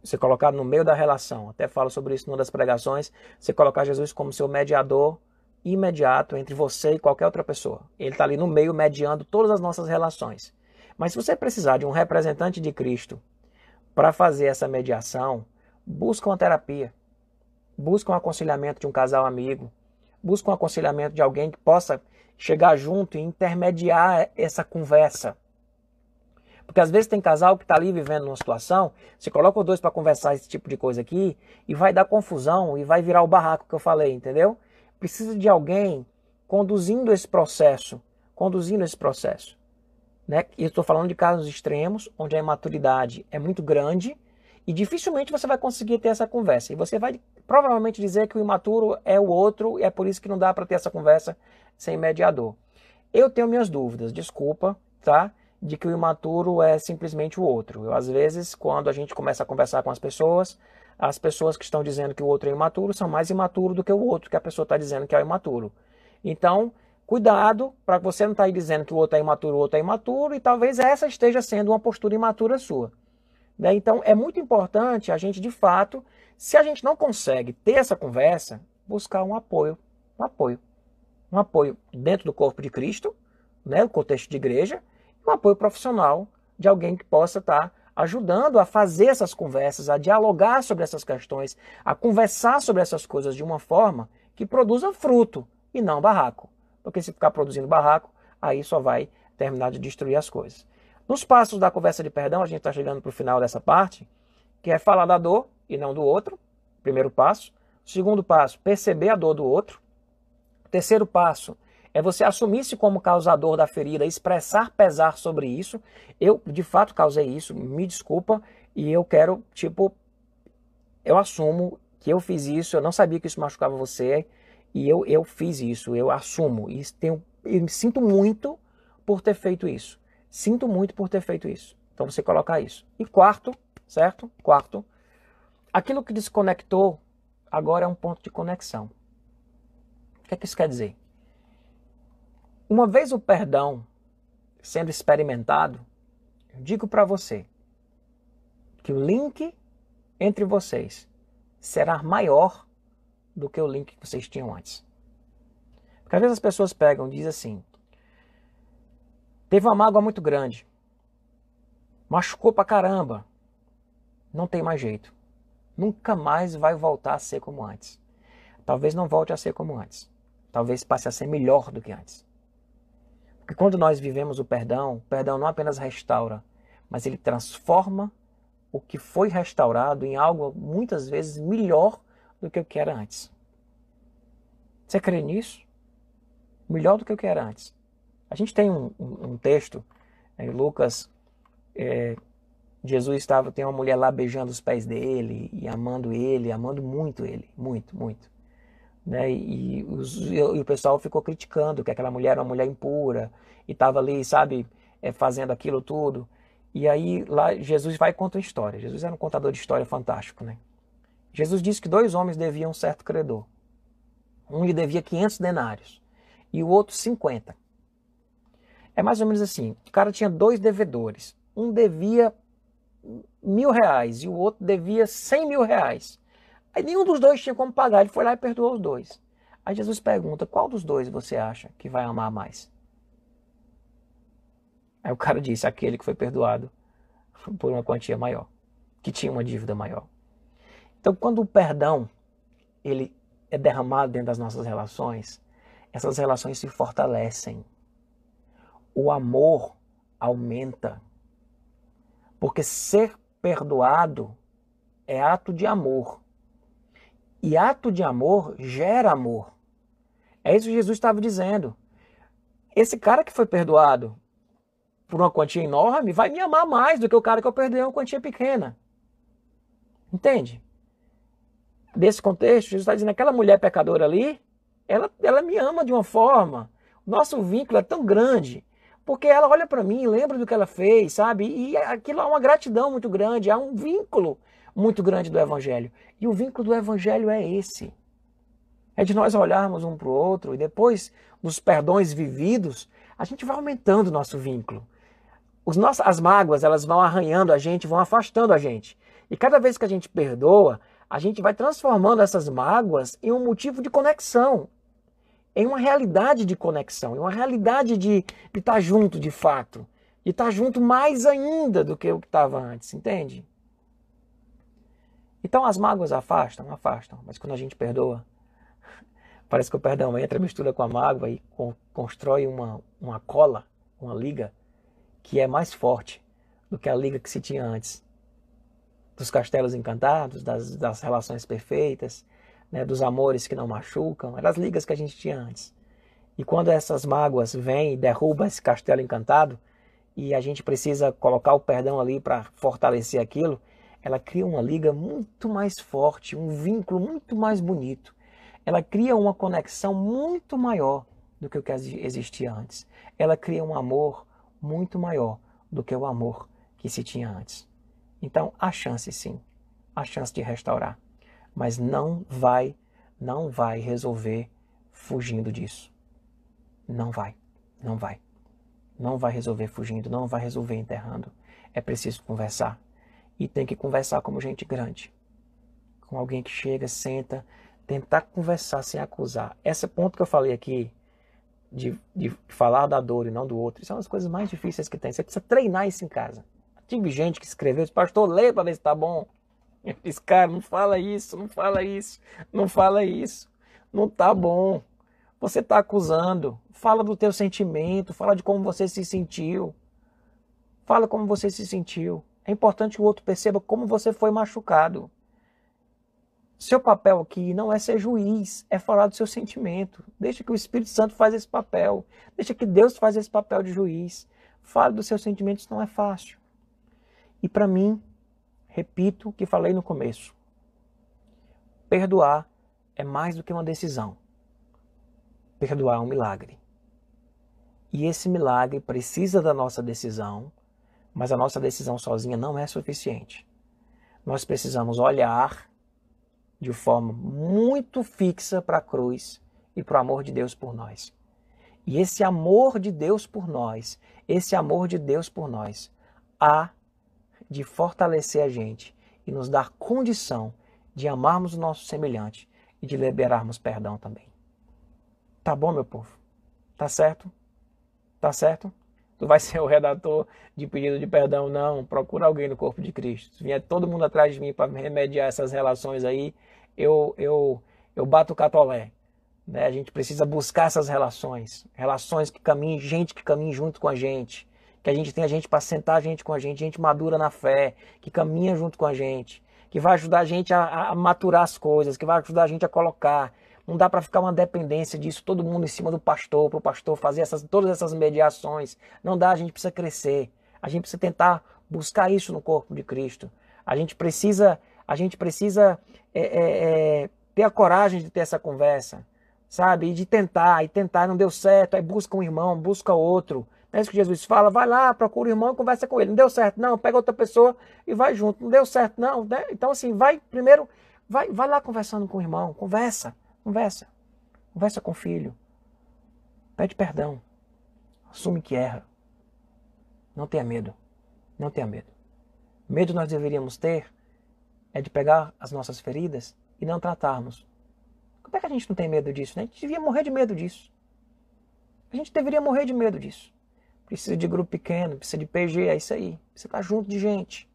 Você colocar no meio da relação, até falo sobre isso numa das pregações, você colocar Jesus como seu mediador imediato entre você e qualquer outra pessoa. Ele está ali no meio mediando todas as nossas relações. Mas se você precisar de um representante de Cristo para fazer essa mediação, busca uma terapia, busca um aconselhamento de um casal amigo, busca um aconselhamento de alguém que possa chegar junto e intermediar essa conversa. Porque às vezes tem casal que está ali vivendo uma situação, você coloca os dois para conversar esse tipo de coisa aqui e vai dar confusão e vai virar o barraco que eu falei, entendeu? Precisa de alguém conduzindo esse processo, conduzindo esse processo. Né? E estou falando de casos extremos, onde a imaturidade é muito grande e dificilmente você vai conseguir ter essa conversa. E você vai provavelmente dizer que o imaturo é o outro e é por isso que não dá para ter essa conversa sem mediador. Eu tenho minhas dúvidas, desculpa, tá? De que o imaturo é simplesmente o outro. Eu, às vezes, quando a gente começa a conversar com as pessoas, as pessoas que estão dizendo que o outro é imaturo são mais imaturo do que o outro que a pessoa está dizendo que é imaturo. Então, Cuidado para você não estar tá dizendo que o outro é imaturo, o outro é imaturo, e talvez essa esteja sendo uma postura imatura sua. Né? Então é muito importante a gente, de fato, se a gente não consegue ter essa conversa, buscar um apoio. Um apoio. Um apoio dentro do corpo de Cristo, né, no contexto de igreja, e um apoio profissional de alguém que possa estar tá ajudando a fazer essas conversas, a dialogar sobre essas questões, a conversar sobre essas coisas de uma forma que produza fruto e não barraco. Porque se ficar produzindo barraco, aí só vai terminar de destruir as coisas. Nos passos da conversa de perdão, a gente está chegando para o final dessa parte, que é falar da dor e não do outro. Primeiro passo. Segundo passo, perceber a dor do outro. Terceiro passo é você assumir-se como causador da ferida, expressar pesar sobre isso. Eu, de fato, causei isso, me desculpa, e eu quero, tipo, eu assumo que eu fiz isso, eu não sabia que isso machucava você, e eu, eu fiz isso, eu assumo. E tenho, eu me sinto muito por ter feito isso. Sinto muito por ter feito isso. Então você colocar isso. E quarto, certo? Quarto, aquilo que desconectou agora é um ponto de conexão. O que, é que isso quer dizer? Uma vez o perdão sendo experimentado, eu digo para você que o link entre vocês será maior do que o link que vocês tinham antes. Porque às vezes as pessoas pegam e dizem assim: teve uma mágoa muito grande, machucou pra caramba, não tem mais jeito. Nunca mais vai voltar a ser como antes. Talvez não volte a ser como antes. Talvez passe a ser melhor do que antes. Porque quando nós vivemos o perdão, o perdão não apenas restaura, mas ele transforma o que foi restaurado em algo muitas vezes melhor do que o que era antes. Você crê nisso? Melhor do que o que era antes. A gente tem um, um, um texto em Lucas, é, Jesus estava, tem uma mulher lá beijando os pés dele e amando ele, amando muito ele, muito, muito. Né? E, os, e, o pessoal ficou criticando que aquela mulher era uma mulher impura e estava ali, sabe, é, fazendo aquilo tudo. E aí lá Jesus vai e conta a história. Jesus era um contador de história fantástico, né? Jesus disse que dois homens deviam um certo credor. Um lhe devia 500 denários e o outro 50. É mais ou menos assim: o cara tinha dois devedores. Um devia mil reais e o outro devia cem mil reais. Aí nenhum dos dois tinha como pagar, ele foi lá e perdoou os dois. Aí Jesus pergunta: qual dos dois você acha que vai amar mais? Aí o cara disse: aquele que foi perdoado por uma quantia maior, que tinha uma dívida maior. Então, quando o perdão ele é derramado dentro das nossas relações, essas relações se fortalecem. O amor aumenta. Porque ser perdoado é ato de amor. E ato de amor gera amor. É isso que Jesus estava dizendo. Esse cara que foi perdoado por uma quantia enorme vai me amar mais do que o cara que eu perdoei uma quantia pequena. Entende? Desse contexto, Jesus está dizendo aquela mulher pecadora ali, ela, ela me ama de uma forma. Nosso vínculo é tão grande. Porque ela olha para mim, lembra do que ela fez, sabe? E aquilo há uma gratidão muito grande, há um vínculo muito grande do Evangelho. E o vínculo do Evangelho é esse. É de nós olharmos um para o outro e depois, nos perdões vividos, a gente vai aumentando o nosso vínculo. Os nossos, as mágoas, elas vão arranhando a gente, vão afastando a gente. E cada vez que a gente perdoa, a gente vai transformando essas mágoas em um motivo de conexão, em uma realidade de conexão, em uma realidade de, estar junto de fato, de estar junto mais ainda do que o que estava antes, entende? Então as mágoas afastam, afastam, mas quando a gente perdoa, (laughs) parece que o perdão entra, mistura com a mágoa e constrói uma, uma cola, uma liga que é mais forte do que a liga que se tinha antes. Dos castelos encantados, das, das relações perfeitas, né, dos amores que não machucam, eram as ligas que a gente tinha antes. E quando essas mágoas vêm e derrubam esse castelo encantado, e a gente precisa colocar o perdão ali para fortalecer aquilo, ela cria uma liga muito mais forte, um vínculo muito mais bonito. Ela cria uma conexão muito maior do que o que existia antes. Ela cria um amor muito maior do que o amor que se tinha antes. Então, há chance sim, há chance de restaurar, mas não vai, não vai resolver fugindo disso. Não vai, não vai. Não vai resolver fugindo, não vai resolver enterrando. É preciso conversar. E tem que conversar como gente grande. Com alguém que chega, senta, tentar conversar sem acusar. Esse ponto que eu falei aqui, de, de falar da dor e não do outro, isso é das coisas mais difíceis que tem. Você precisa treinar isso em casa. Tive gente que escreveu, disse, pastor, lê para ver se tá bom. (laughs) Eu disse, cara, não fala isso, não fala isso, não fala isso. Não tá bom. Você está acusando. Fala do teu sentimento, fala de como você se sentiu. Fala como você se sentiu. É importante que o outro perceba como você foi machucado. Seu papel aqui não é ser juiz, é falar do seu sentimento. Deixa que o Espírito Santo faz esse papel. Deixa que Deus faz esse papel de juiz. Fale dos seus sentimentos, não é fácil. E para mim, repito o que falei no começo. Perdoar é mais do que uma decisão. Perdoar é um milagre. E esse milagre precisa da nossa decisão mas a nossa decisão sozinha não é suficiente. Nós precisamos olhar de forma muito fixa para a cruz e para o amor de Deus por nós. E esse amor de Deus por nós, esse amor de Deus por nós, há de fortalecer a gente e nos dar condição de amarmos o nosso semelhante e de liberarmos perdão também. Tá bom, meu povo? Tá certo? Tá certo? tu vai ser o redator de pedido de perdão, não. Procura alguém no corpo de Cristo. Se vier todo mundo atrás de mim para remediar essas relações aí, eu, eu, eu bato o catolé. Né? A gente precisa buscar essas relações. Relações que caminhem, gente que caminhe junto com a gente. Que a gente tenha gente para sentar a gente com a gente, gente madura na fé, que caminha junto com a gente, que vai ajudar a gente a, a maturar as coisas, que vai ajudar a gente a colocar não dá para ficar uma dependência disso, todo mundo em cima do pastor, para o pastor fazer essas, todas essas mediações. Não dá, a gente precisa crescer. A gente precisa tentar buscar isso no corpo de Cristo. A gente precisa, a gente precisa é, é, é, ter a coragem de ter essa conversa, sabe? E de tentar, e tentar, não deu certo, aí busca um irmão, busca outro. É isso que Jesus fala? Vai lá, procura o irmão e conversa com ele. Não deu certo, não, pega outra pessoa e vai junto. Não deu certo, não. Né? Então, assim, vai primeiro, vai, vai lá conversando com o irmão, conversa. Conversa. Conversa com o filho. Pede perdão. Assume que erra. Não tenha medo. Não tenha medo. Medo nós deveríamos ter é de pegar as nossas feridas e não tratarmos. Como é que a gente não tem medo disso? Né? A gente devia morrer de medo disso. A gente deveria morrer de medo disso. Precisa de grupo pequeno, precisa de PG, é isso aí. Precisa estar junto de gente.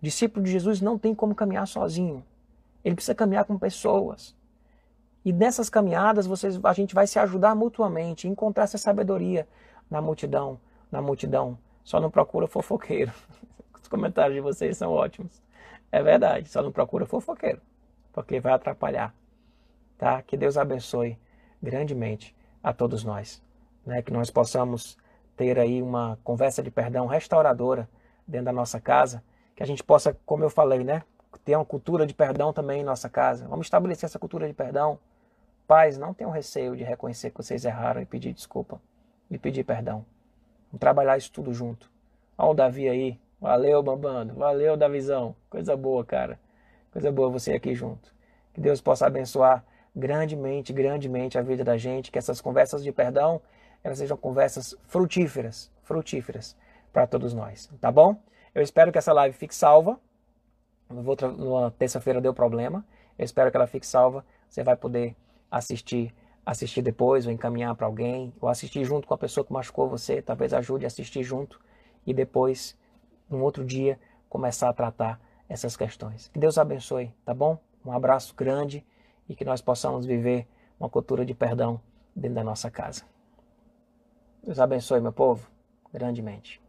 discípulo de Jesus não tem como caminhar sozinho. Ele precisa caminhar com pessoas. E nessas caminhadas vocês, a gente vai se ajudar mutuamente, encontrar essa sabedoria na multidão, na multidão. Só não procura fofoqueiro. (laughs) Os comentários de vocês são ótimos. É verdade, só não procura fofoqueiro, porque vai atrapalhar. Tá? Que Deus abençoe grandemente a todos nós, né? Que nós possamos ter aí uma conversa de perdão restauradora dentro da nossa casa, que a gente possa, como eu falei, né, ter uma cultura de perdão também em nossa casa. Vamos estabelecer essa cultura de perdão. Pais, não tenham receio de reconhecer que vocês erraram e pedir desculpa e pedir perdão. Vamos trabalhar isso tudo junto. Olha o Davi aí. Valeu, Bambando. Valeu, Davizão. Coisa boa, cara. Coisa boa você aqui junto. Que Deus possa abençoar grandemente, grandemente a vida da gente. Que essas conversas de perdão elas sejam conversas frutíferas, frutíferas para todos nós, tá bom? Eu espero que essa live fique salva. Na terça-feira deu problema. Eu espero que ela fique salva. Você vai poder assistir assistir depois, ou encaminhar para alguém, ou assistir junto com a pessoa que machucou você, talvez ajude a assistir junto e depois, num outro dia, começar a tratar essas questões. Que Deus abençoe, tá bom? Um abraço grande e que nós possamos viver uma cultura de perdão dentro da nossa casa. Deus abençoe, meu povo, grandemente.